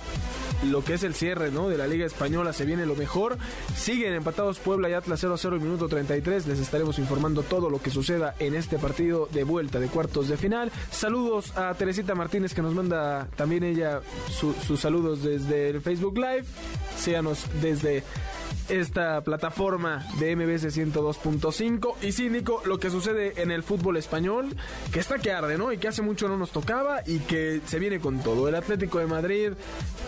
lo que es el cierre ¿no? de la Liga Española. Se viene lo mejor. Siguen empatados Puebla y Atlas 0 a 0 y minuto 33. Les estaremos informando todo lo que suceda en este partido de vuelta de cuartos de final. Saludos a Teresita Martínez que nos manda también ella su- sus saludos desde el Facebook Live. Síganos desde esta plataforma de MBS 102.5 y sí, Nico, lo que sucede en el fútbol español, que está que arde, ¿no? Y que hace mucho no nos tocaba y que se viene con todo. El Atlético de Madrid,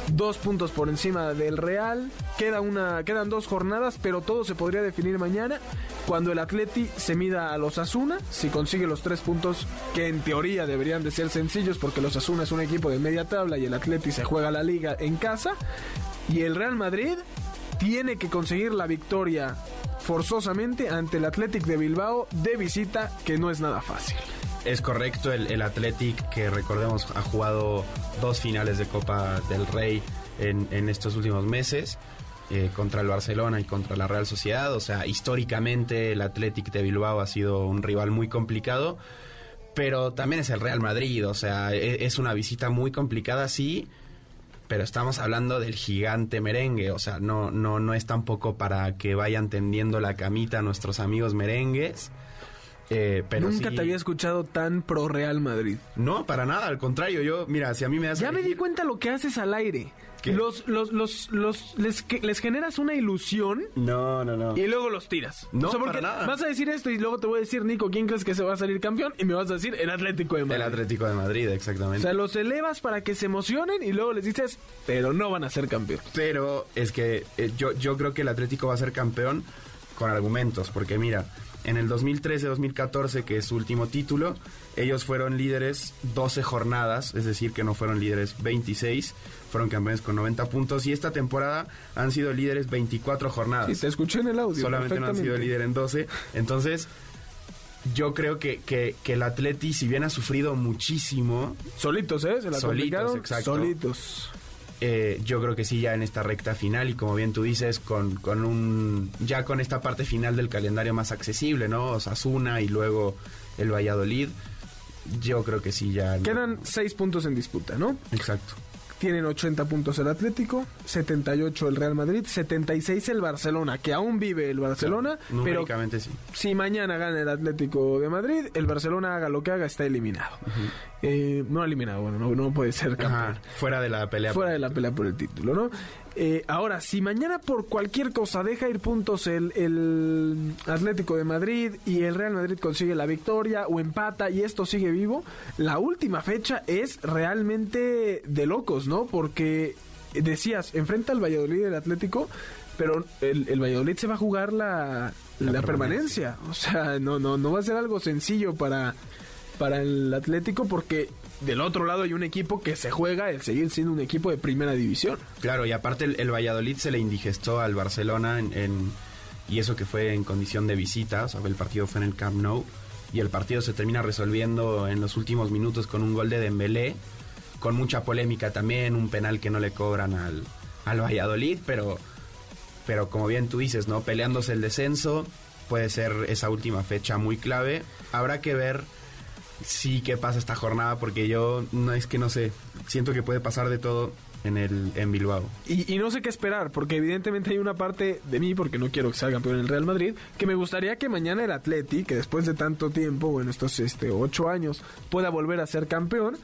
dos puntos por encima del Real, queda una, quedan dos jornadas, pero todo se podría definir mañana cuando el Atleti se mida a los Asuna, si consigue los tres puntos que en teoría deberían de ser sencillos porque los Asuna es un equipo de media tabla y el Atleti se juega la liga en casa y el Real Madrid tiene que conseguir la victoria forzosamente ante el Athletic de Bilbao de visita, que no es nada fácil.
Es correcto, el, el Athletic, que recordemos ha jugado dos finales de Copa del Rey en, estos últimos meses, eh, contra el Barcelona y contra la Real Sociedad. O sea, históricamente el Athletic de Bilbao ha sido un rival muy complicado, pero también es el Real Madrid. O sea, e- es una visita muy complicada, sí, pero estamos hablando del gigante merengue, o sea, no, no, no es tampoco para que vayan tendiendo la camita a nuestros amigos merengues. Eh, pero
Nunca
sí-
te había escuchado tan pro Real Madrid.
No, para nada, al contrario, yo, mira, si a mí me a
Ya me di cuenta lo que haces al aire.
¿Qué?
Los, los, los, los, les, que- les generas una ilusión
No, no, no.
y luego los tiras.
No,
porque
para nada.
vas a decir esto y luego te voy a decir, Nico, ¿quién crees que se va a salir campeón? Y me vas a decir el Atlético de Madrid.
El Atlético de Madrid,
O
exactamente.
sea, los elevas para que se emocionen y luego les dices, pero no van a ser campeón.
Pero es que eh, yo, yo creo que el Atlético va a ser campeón con argumentos, porque mira, en el 2013-2014, que es su último título, ellos fueron líderes 12 jornadas, es decir, que no fueron líderes 26, fueron campeones con 90 puntos, y esta temporada han sido líderes 24 jornadas.
Sí, te escuché en el audio.
Solamente no han sido líder en 12. Entonces, yo creo que, que, que el Atleti, si bien ha sufrido muchísimo,
Solitos, ¿eh? Se la
Solitos, exacto.
Solitos.
Eh, yo creo que sí, ya en esta recta final y como bien tú dices, con, con un ya con esta parte final del calendario más accesible, ¿no? Osasuna y luego el Valladolid, yo creo que sí ya.
Quedan seis puntos en disputa, ¿no?
Exacto.
Tienen 80 puntos el Atlético, 78 el Real Madrid, 76 el Barcelona, que aún vive el Barcelona, pero
Numéricamente sí.
si mañana gana el Atlético de Madrid, el Barcelona haga lo que haga, está eliminado. Eh, no eliminado, bueno, no, no puede ser campeón.
Ajá, fuera de la pelea.
Fuera de la pelea por el título, ¿no? Eh, ahora, si mañana por cualquier cosa deja ir puntos el, el Atlético de Madrid y el Real Madrid consigue la victoria o empata y esto sigue vivo, la última fecha es realmente de locos, ¿no? Porque decías, enfrenta al Valladolid el Atlético, pero el, el Valladolid se va a jugar la, la,
La
permanencia. O sea, no, no, no va a ser algo sencillo para, para el Atlético porque del otro lado hay un equipo que se juega el seguir siendo un equipo de primera división.
Claro, y aparte el, Valladolid se le indigestó al Barcelona en, en- y eso que fue en condición de visita, o sea, el partido fue en el Camp Nou y el partido se termina resolviendo en los últimos minutos con un gol de Dembélé, con mucha polémica también, un penal que no le cobran al, al Valladolid, pero pero como bien tú dices, ¿no? Peleándose el descenso, puede ser esa última fecha muy clave. Habrá que ver sí qué pasa esta jornada, porque yo no es que no sé, siento que puede pasar de todo en el en Bilbao.
Y, y, no sé qué esperar, porque evidentemente hay una parte de mí, porque no quiero que sea campeón el Real Madrid, que me gustaría que mañana el Atleti, que después de tanto tiempo, bueno, estos este, ocho años, pueda volver a ser campeón.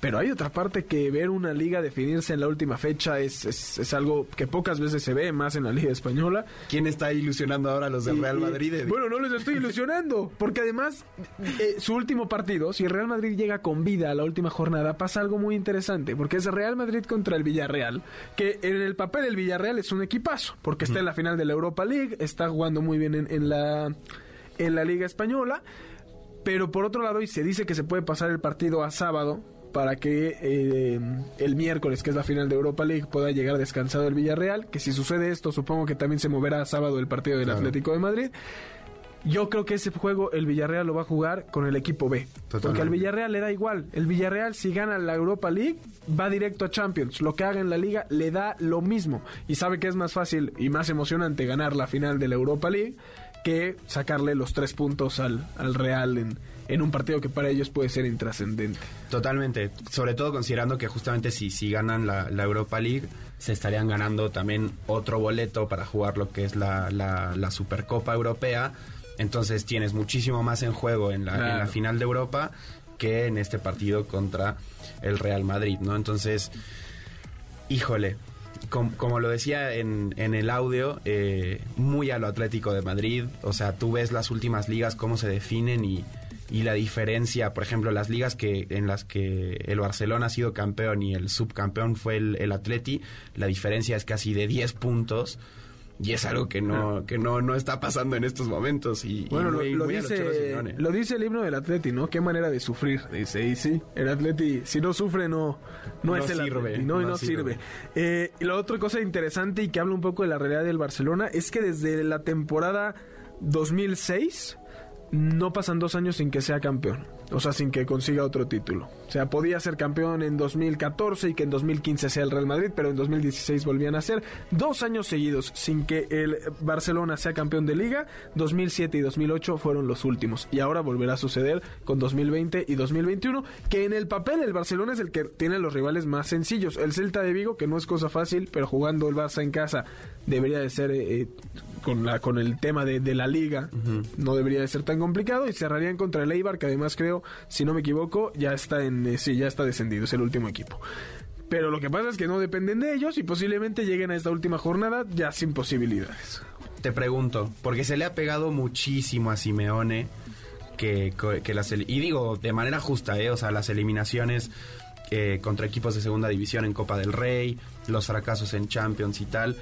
Pero hay otra parte que ver una liga definirse en la última fecha es, es, es, algo que pocas veces se ve, más en la liga española.
¿Quién está ilusionando ahora a los del Real Madrid?
Bueno, no les estoy [LAUGHS] ilusionando, porque además eh, su último partido, si el Real Madrid llega con vida a la última jornada, pasa algo muy interesante, porque es Real Madrid contra el Villarreal, que en el papel el Villarreal es un equipazo, porque está en la final de la Europa League, está jugando muy bien en, en la, en la liga española. Pero por otro lado, y se dice que se puede pasar el partido a sábado, para que eh, el miércoles, que es la final de Europa League, pueda llegar descansado el Villarreal. Que si sucede esto, supongo que también se moverá a sábado el partido del claro. Atlético de Madrid. Yo creo que ese juego el Villarreal lo va a jugar con el equipo B. Totalmente. Porque al Villarreal le da igual. El Villarreal, si gana la Europa League, va directo a Champions. Lo que haga en la liga le da lo mismo. Y sabe que es más fácil y más emocionante ganar la final de la Europa League que sacarle los tres puntos al, al Real en, en un partido que para ellos puede ser intrascendente.
Totalmente, sobre todo considerando que justamente si, si ganan la, la, Europa League, se estarían ganando también otro boleto para jugar lo que es la, la, la Supercopa Europea. Entonces tienes muchísimo más en juego en la, claro. en la final de Europa que en este partido contra el Real Madrid, ¿no? Entonces, híjole, como, como, lo decía en, en el audio, eh, muy a lo Atlético de Madrid. O sea, tú ves las últimas ligas, cómo se definen y, y, la diferencia, por ejemplo, las ligas que en las que el Barcelona ha sido campeón y el subcampeón fue el, el Atleti, la diferencia es casi de 10 puntos. Y es algo que no, que no, no está pasando en estos momentos. Y,
bueno,
y muy,
lo, lo
muy
dice, lo dice el himno del Atleti, ¿no? Qué manera de sufrir. Dice, y sí, el Atleti, si no sufre, no, no, no es el
sirve,
Atleti, no,
no,
no sirve. sirve. Eh, y la otra cosa interesante y que habla un poco de la realidad del Barcelona es que desde la temporada 2006 no pasan dos años sin que sea campeón. O sea, sin que consiga otro título. O sea, podía ser campeón en 2014 y que en 2015 sea el Real Madrid, pero en 2016 volvían a ser. Dos años seguidos sin que el Barcelona sea campeón de liga. 2007 y 2008 fueron los últimos. Y ahora volverá a suceder con 2020 y 2021, que en el papel el Barcelona es el que tiene los rivales más sencillos. El Celta de Vigo, que no es cosa fácil, pero jugando el Barça en casa debería de ser... Eh, con, la, con el tema de, de la liga, uh -huh. no debería de ser tan complicado. Y cerrarían contra el Eibar, que además creo si no me equivoco, ya está en eh, sí, ya está descendido, es el último equipo. Pero lo que pasa es que no dependen de ellos y posiblemente lleguen a esta última jornada ya sin posibilidades.
Te pregunto, porque se le ha pegado muchísimo a Simeone que, que las y digo de manera justa, eh, o sea, las eliminaciones eh, contra equipos de segunda división en Copa del Rey, los fracasos en Champions y tal,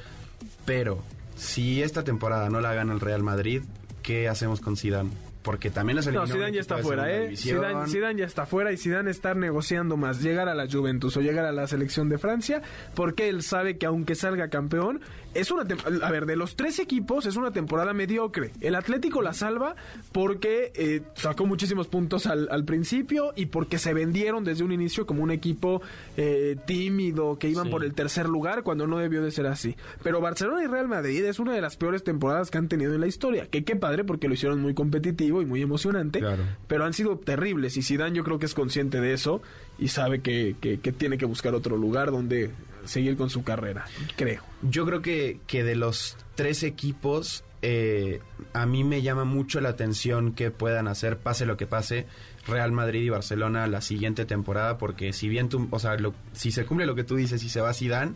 pero si esta temporada no la gana el Real Madrid, ¿qué hacemos con Zidane? Porque también las
No, Zidane ya está fuera, ¿eh? Zidane, Zidane, ya está fuera y Zidane estar negociando más llegar a la Juventus o llegar a la selección de Francia, porque él sabe que aunque salga campeón, es una a ver, de los tres equipos es una temporada mediocre. El Atlético la salva porque eh, sacó muchísimos puntos al, al, principio y porque se vendieron desde un inicio como un equipo eh, tímido que iban sí. por el tercer lugar cuando no debió de ser así. Pero Barcelona y Real Madrid es una de las peores temporadas que han tenido en la historia. Que qué padre porque lo hicieron muy competitivo y muy emocionante,
claro.
pero han sido terribles y Zidane yo creo que es consciente de eso y sabe que, que, que, tiene que buscar otro lugar donde seguir con su carrera, creo.
Yo creo que, que de los tres equipos, eh, a mí me llama mucho la atención que puedan hacer, pase lo que pase, Real Madrid y Barcelona la siguiente temporada, porque si bien tú, o sea, lo, si se cumple lo que tú dices y se va Zidane,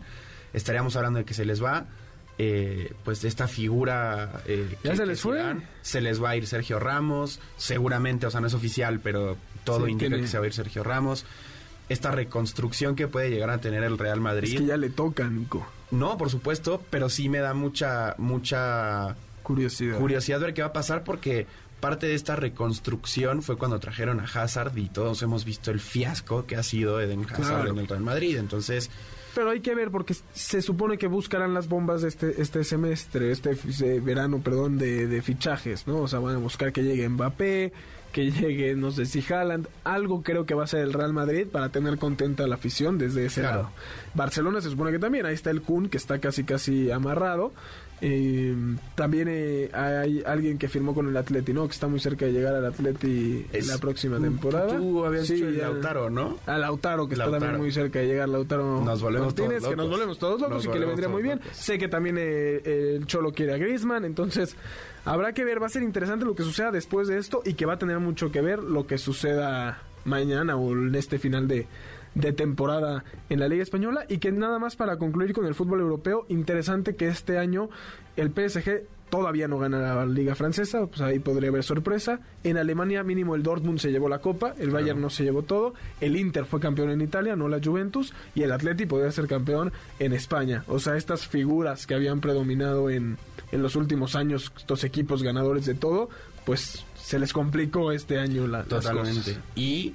estaríamos hablando de que se les va, eh, pues de esta figura eh,
ya
que,
se les fue
se les va a ir Sergio Ramos seguramente o sea no es oficial pero todo sí, indica tiene... que se va a ir Sergio Ramos. Esta reconstrucción que puede llegar a tener el Real Madrid.
Es que ya le toca Nico.
No por supuesto pero sí me da mucha mucha
curiosidad.
curiosidad ver qué va a pasar porque parte de esta reconstrucción fue cuando trajeron a Hazard y todos hemos visto el fiasco que ha sido Eden Hazard claro. en el Real Madrid. Entonces
pero hay que ver porque se supone que buscarán las bombas este este semestre, este, este verano, perdón, de, de, fichajes, ¿no? O sea, van a buscar que llegue Mbappé, que llegue, no sé si Haaland, algo creo que va a ser el Real Madrid para tener contenta a la afición desde ese
Claro.
lado. Barcelona se supone que también, ahí está el Kun que está casi casi amarrado. Eh, también eh, hay alguien que firmó con el Atleti, ¿no? Que está muy cerca de llegar al Atleti
Es-
la próxima
tú-
temporada.
tú habías dicho el Lautaro, ¿no?
A Lautaro, que está también muy cerca de llegar. Lautaro
Nos volvemos
Martínez,
todos
que nos volvemos todos locos
Nos
y que le vendría muy bien.
locos.
Sé que también eh, el Cholo quiere a Griezmann, entonces habrá que ver. Va a ser interesante lo que suceda después de esto y que va a tener mucho que ver lo que suceda mañana o en este final de, de temporada en la Liga Española. Y que nada más para concluir con el fútbol europeo, interesante que este año el PSG todavía no gana la Liga Francesa, pues ahí podría haber sorpresa. En Alemania mínimo el Dortmund se llevó la copa, el Bayern no se llevó todo, el Inter fue campeón en Italia, no la Juventus, y el Atleti podría ser campeón en España. O sea, estas figuras que habían predominado en, en los últimos años, estos equipos ganadores de todo, pues se les complicó este año la, las
Totalmente.
cosas.
Y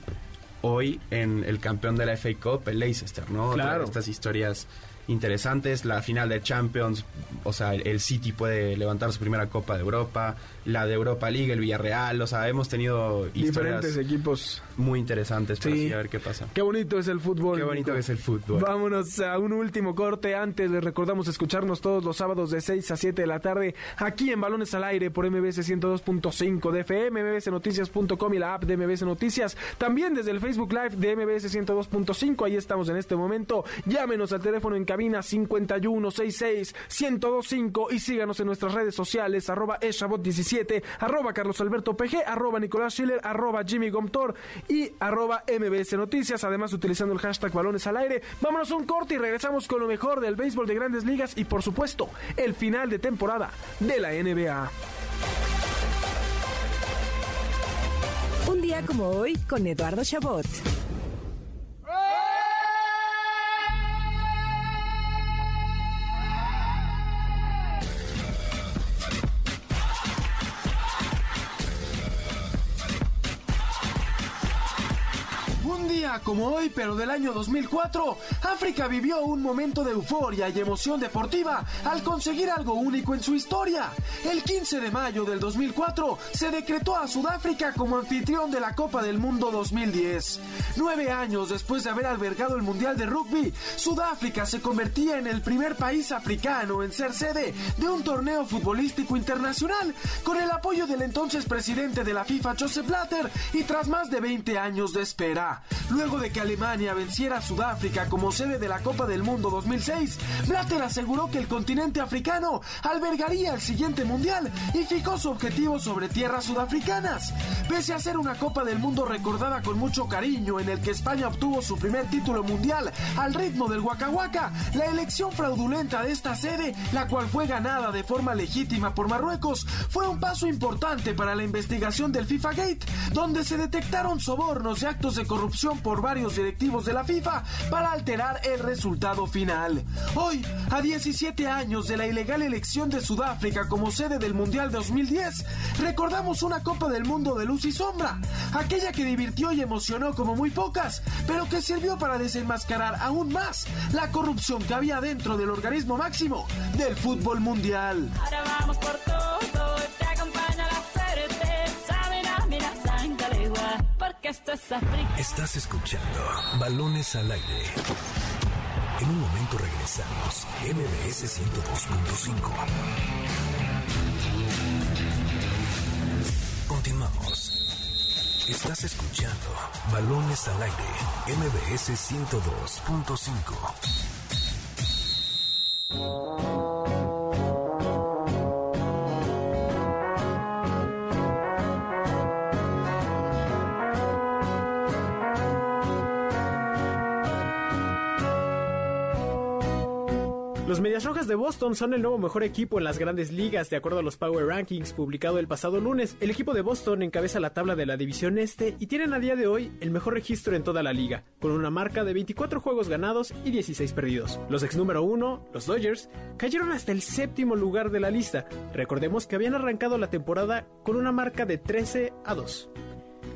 hoy en el campeón de la FA Cup, el Leicester, ¿no?
Claro.
estas historias interesantes, la final de Champions, o sea, el, City puede levantar su primera Copa de Europa, la de Europa League, el Villarreal, o sea, hemos tenido
Diferentes equipos.
muy interesantes, pero
Sí.
sí, a ver qué pasa.
Qué bonito es el fútbol.
Qué bonito
Nico.
es el fútbol.
Vámonos a un último corte. Antes les recordamos escucharnos todos los sábados de 6 a 7 de la tarde aquí en Balones al Aire por MBS 102.5 de FM, mbsnoticias.com y la app de MBS Noticias. También desde el Facebook Live de MBS 102.5. Ahí estamos en este momento. Llámenos al teléfono en cabina 5166-1025 y síganos en nuestras redes sociales arroba eshabot17, arroba Carlos Alberto PG, arroba Nicolás Schiller, arroba Jimmy Gomtor y arroba MBS Noticias, además utilizando el hashtag balones al aire. Vámonos a un corte y regresamos con lo mejor del béisbol de grandes ligas y por supuesto el final de temporada de la NBA.
Un día como hoy con Eduardo Chabot.
Como hoy, pero del año 2004, África vivió un momento de euforia y emoción deportiva al conseguir algo único en su historia. El 15 de mayo del 2004 se decretó a Sudáfrica como anfitrión de la Copa del Mundo 2010. Nueve años después de haber albergado el Mundial de Rugby, Sudáfrica se convertía en el primer país africano en ser sede de un torneo futbolístico internacional con el apoyo del entonces presidente de la FIFA, Joseph Blatter, y tras más de 20 años de espera. Luego de que Alemania venciera a Sudáfrica como sede de la Copa del Mundo 2006, Blatter aseguró que el continente africano albergaría el siguiente mundial y fijó su objetivo sobre tierras sudafricanas. Pese a ser una Copa del Mundo recordada con mucho cariño en el que España obtuvo su primer título mundial al ritmo del Waka Waka, la elección fraudulenta de esta sede, la cual fue ganada de forma legítima por Marruecos, fue un paso importante para la investigación del FIFA Gate, donde se detectaron sobornos y actos de corrupción por varios directivos de la FIFA para alterar el resultado final. Hoy, a 17 años de la ilegal elección de Sudáfrica como sede del Mundial 2010, recordamos una Copa del Mundo de luz y sombra, aquella que divirtió y emocionó como muy pocas, pero que sirvió para desenmascarar aún más la corrupción que había dentro del organismo máximo del fútbol mundial.
Ahora vamos por todo,
Estás escuchando Balones al Aire. En un momento regresamos. MBS 102.5. Continuamos. Estás escuchando Balones al Aire. MBS 102.5.
Los Medias Rojas de Boston son el nuevo mejor equipo en las grandes ligas, de acuerdo a los Power Rankings publicado el pasado lunes. El equipo de Boston encabeza la tabla de la división este y tienen a día de hoy el mejor registro en toda la liga, con una marca de 24 juegos ganados y 16 perdidos. Los ex número uno, los Dodgers, cayeron hasta el séptimo lugar de la lista. Recordemos que habían arrancado la temporada con una marca de 13 a 2.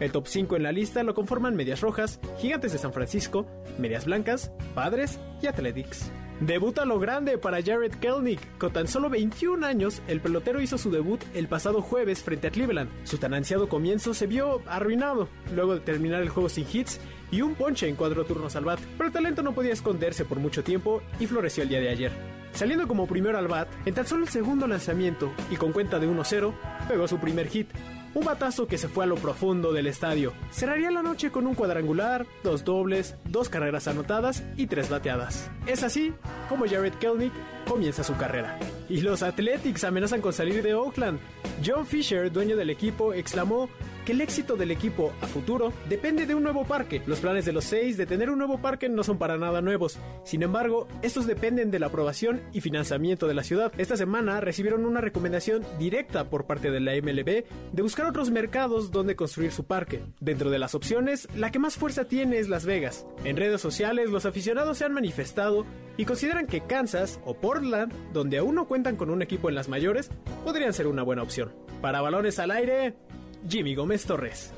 El top 5 en la lista lo conforman Medias Rojas, Gigantes de San Francisco, Medias Blancas, Padres y Athletics. Debuta lo grande para Jared Kelnick. Con tan solo 21 años, el pelotero hizo su debut el pasado jueves frente a Cleveland. Su tan ansiado comienzo se vio arruinado, luego de terminar el juego sin hits y un ponche en cuatro turnos al bat. Pero el talento no podía esconderse por mucho tiempo y floreció el día de ayer. Saliendo como primero al bat, en tan solo el segundo lanzamiento y con cuenta de 1-0, pegó su primer hit. Un batazo que se fue a lo profundo del estadio. Cerraría la noche con un cuadrangular, dos dobles, dos carreras anotadas y tres bateadas. Es así como Jared Kelnick comienza su carrera. Y los Athletics amenazan con salir de Oakland. John Fisher, dueño del equipo, exclamó que el éxito del equipo a futuro depende de un nuevo parque. Los planes de los seis de tener un nuevo parque no son para nada nuevos. Sin embargo, estos dependen de la aprobación y financiamiento de la ciudad. Esta semana recibieron una recomendación directa por parte de la MLB de buscar otros mercados donde construir su parque. Dentro de las opciones, la que más fuerza tiene es Las Vegas. En redes sociales, los aficionados se han manifestado y consideran que Kansas o Portland, donde aún no cuentan con un equipo en las mayores, podrían ser una buena opción. Para balones al aire, Jimmy Gómez Torres.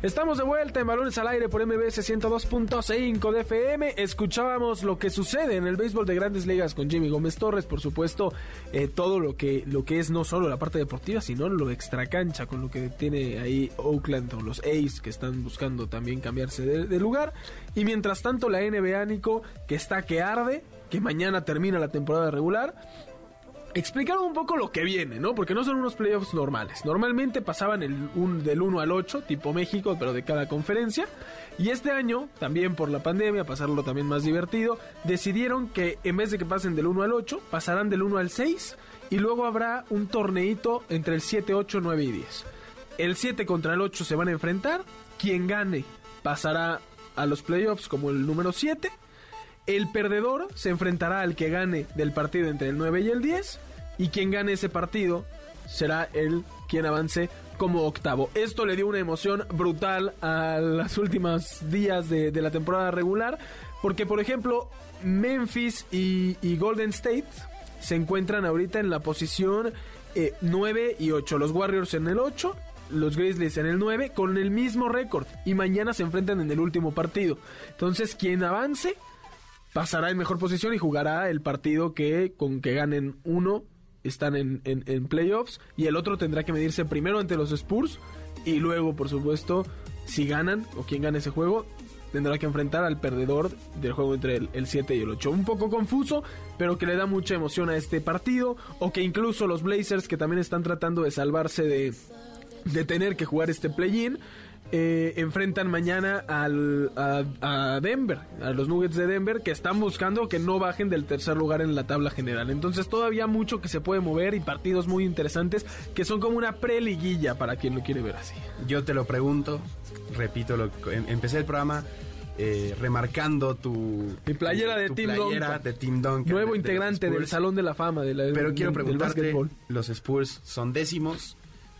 Estamos de vuelta en Balones al Aire por MBS 102.5 de FM. Escuchábamos lo que sucede en el béisbol de grandes ligas con Jimmy Gómez Torres. Por supuesto, eh, todo lo que, lo que es no solo la parte deportiva, sino lo extracancha con lo que tiene ahí Oakland o los A's que están buscando también cambiarse de, de lugar. Y mientras tanto, la NBA Nico, que está que arde, que mañana termina la temporada regular explicar un poco lo que viene, ¿no? Porque no son unos playoffs normales. Normalmente pasaban el un, del 1 al 8, tipo México, pero de cada conferencia. Y este año, también por la pandemia, pasarlo también más divertido, decidieron que en vez de que pasen del 1 al 8, pasarán del 1 al 6 y luego habrá un torneito entre el 7, 8, 9 y 10. El 7 contra el 8 se van a enfrentar. Quien gane pasará a los playoffs como el número 7. El perdedor se enfrentará al que gane del partido entre el 9 y el 10. Y quien gane ese partido será el quien avance como octavo. Esto le dio una emoción brutal a los últimos días de, la temporada regular. Porque, por ejemplo, Memphis y, y Golden State se encuentran ahorita en la posición eh, 9 y 8. Los Warriors en el 8 los Grizzlies en el 9 con el mismo récord y mañana se enfrentan en el último partido. Entonces, quien avance pasará en mejor posición y jugará el partido que con que ganen uno están en, en, playoffs y el otro tendrá que medirse primero ante los Spurs y luego, por supuesto, si ganan o quien gane ese juego, tendrá que enfrentar al perdedor del juego entre el, el, 7 y el 8. Un poco confuso, pero que le da mucha emoción a este partido. O que incluso los Blazers, que también están tratando de salvarse de, de tener que jugar este play-in, eh, enfrentan mañana al, a, a, Denver, a los Nuggets de Denver, que están buscando que no bajen del tercer lugar en la tabla general. Entonces todavía mucho que se puede mover y partidos muy interesantes que son como una preliguilla para quien lo quiere ver así.
Yo te lo pregunto, repito, lo, em, empecé el programa eh, remarcando tu
mi playera de,
tu
Team,
playera de Team Duncan.
Nuevo
de,
integrante
de
del Salón de la Fama de la,
Pero quiero preguntarte, los Spurs son décimos.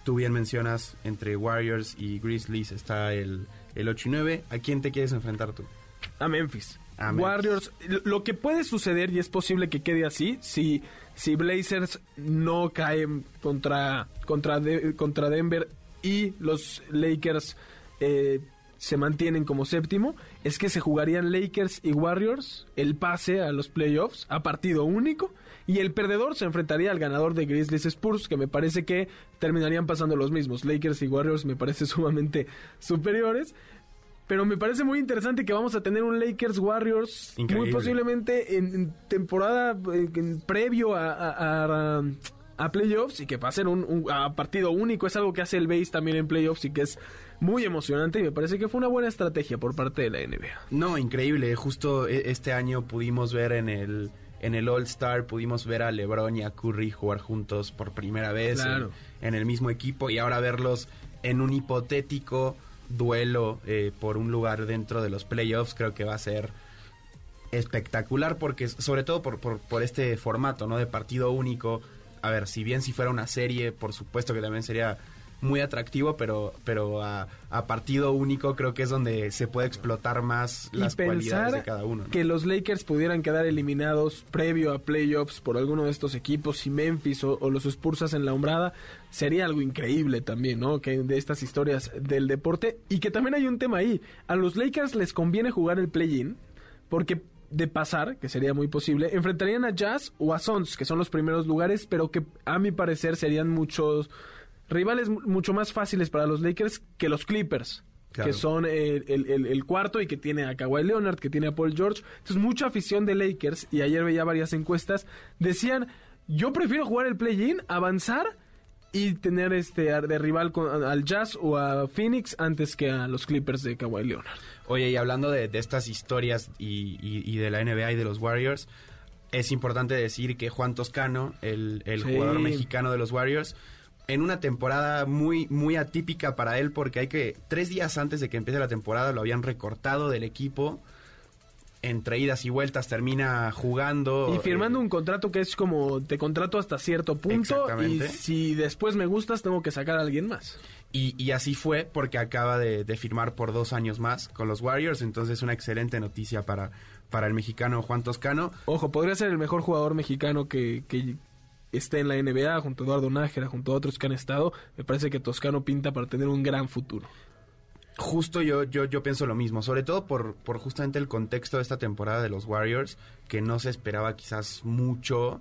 Tú bien mencionas, entre Warriors y Grizzlies está el, el 8 y 9. ¿A quién te quieres enfrentar tú?
A Memphis.
A Memphis.
Warriors, lo que puede suceder, y es posible que quede así, si, si Blazers no caen contra, contra, de, contra Denver y los Lakers eh, se mantienen como séptimo, es que se jugarían Lakers y Warriors el pase a los playoffs a partido único y el perdedor se enfrentaría al ganador de Grizzlies Spurs, que me parece que terminarían pasando los mismos. Lakers y Warriors me parece [LAUGHS] sumamente superiores. Pero me parece muy interesante que vamos a tener un Lakers Warriors
Increíble.
muy posiblemente en, en temporada en, en previo a, a, a, a, playoffs y que va a ser un, un a partido único. Es algo que hace el base también en playoffs y que es muy emocionante y me parece que fue una buena estrategia por parte de la NBA.
No, increíble. Justo e, este año pudimos ver en el en el All Star pudimos ver a LeBron y a Curry jugar juntos por primera vez
claro.
en, en, el mismo equipo y ahora verlos en un hipotético duelo eh, por un lugar dentro de los playoffs creo que va a ser espectacular porque sobre todo por, por, por este formato no de partido único a ver si bien si fuera una serie por supuesto que también sería muy atractivo, pero, pero a, a, partido único creo que es donde se puede explotar más las cualidades de cada uno. ¿no?
Que los Lakers pudieran quedar eliminados previo a playoffs por alguno de estos equipos, y Memphis o, o los Spursas en la hombrada, sería algo increíble también, ¿no? Que de estas historias del deporte. Y que también hay un tema ahí. A los Lakers les conviene jugar el play-in porque de pasar, que sería muy posible, enfrentarían a Jazz o a Suns, que son los primeros lugares, pero que a mi parecer serían muchos rivales mu- mucho más fáciles para los Lakers que los Clippers.
Claro.
Que son el, el- el- el cuarto y que tiene a Kawhi Leonard, que tiene a Paul George. Entonces, mucha afición de Lakers, y ayer veía varias encuestas, decían: Yo prefiero jugar el play-in, avanzar y tener este ar- de rival con- al Jazz o a Phoenix antes que a los Clippers de Kawhi Leonard.
Oye, y hablando de, de estas historias y, y- y de la NBA y de los Warriors, es importante decir que Juan Toscano, el, el
Sí.
jugador mexicano de los Warriors, en una temporada muy, muy atípica para él, porque hay que, tres días antes de que empiece la temporada, lo habían recortado del equipo. Entre idas y vueltas termina jugando.
Y firmando
eh,
un contrato que es como te contrato hasta cierto punto y si después me gustas tengo que sacar a alguien más.
Y, y así fue porque acaba de, de firmar por dos años más con los Warriors. Entonces, una excelente noticia para, para el mexicano Juan Toscano.
Ojo, podría ser el mejor jugador mexicano que, que esté en la NBA junto a Eduardo Nájera, junto a otros que han estado. Me parece que Toscano pinta para tener un gran futuro.
Justo yo, yo, yo pienso lo mismo, sobre todo por, por justamente el contexto de esta temporada de los Warriors, que no se esperaba quizás mucho.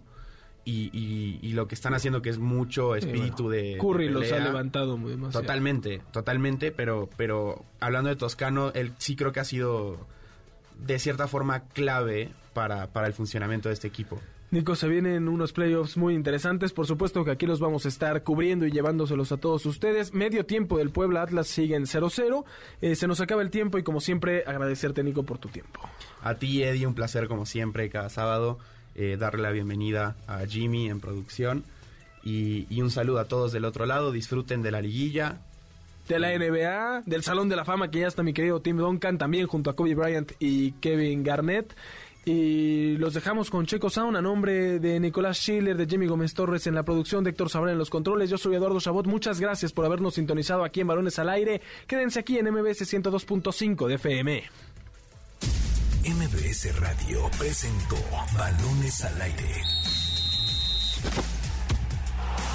Y, y- y lo que están haciendo que es mucho espíritu
bueno,
de
Curry
de
los ha levantado muy demasiado.
Totalmente, totalmente, pero, pero hablando de Toscano, él sí creo que ha sido de cierta forma clave para, para el funcionamiento de este equipo.
Nico, se vienen unos playoffs muy interesantes. Por supuesto que aquí los vamos a estar cubriendo y llevándoselos a todos ustedes. Medio tiempo del Puebla Atlas sigue en 0-0. Eh, se nos acaba el tiempo y como siempre agradecerte, Nico, por tu tiempo.
A ti, Eddie, un placer como siempre cada sábado eh, darle la bienvenida a Jimmy en producción y, y un saludo a todos del otro lado. Disfruten de la liguilla.
De la NBA, del Salón de la Fama, que ya está mi querido Tim Duncan, también junto a Kobe Bryant y Kevin Garnett. Y los dejamos con Checo Sound a nombre de Nicolás Schiller, de Jimmy Gómez Torres en la producción, de Héctor Sabrán en los controles. Yo soy Eduardo Chabot. Muchas gracias por habernos sintonizado aquí en Balones al Aire. Quédense aquí en MBS 102.5 de FM.
MBS Radio presentó Balones al Aire.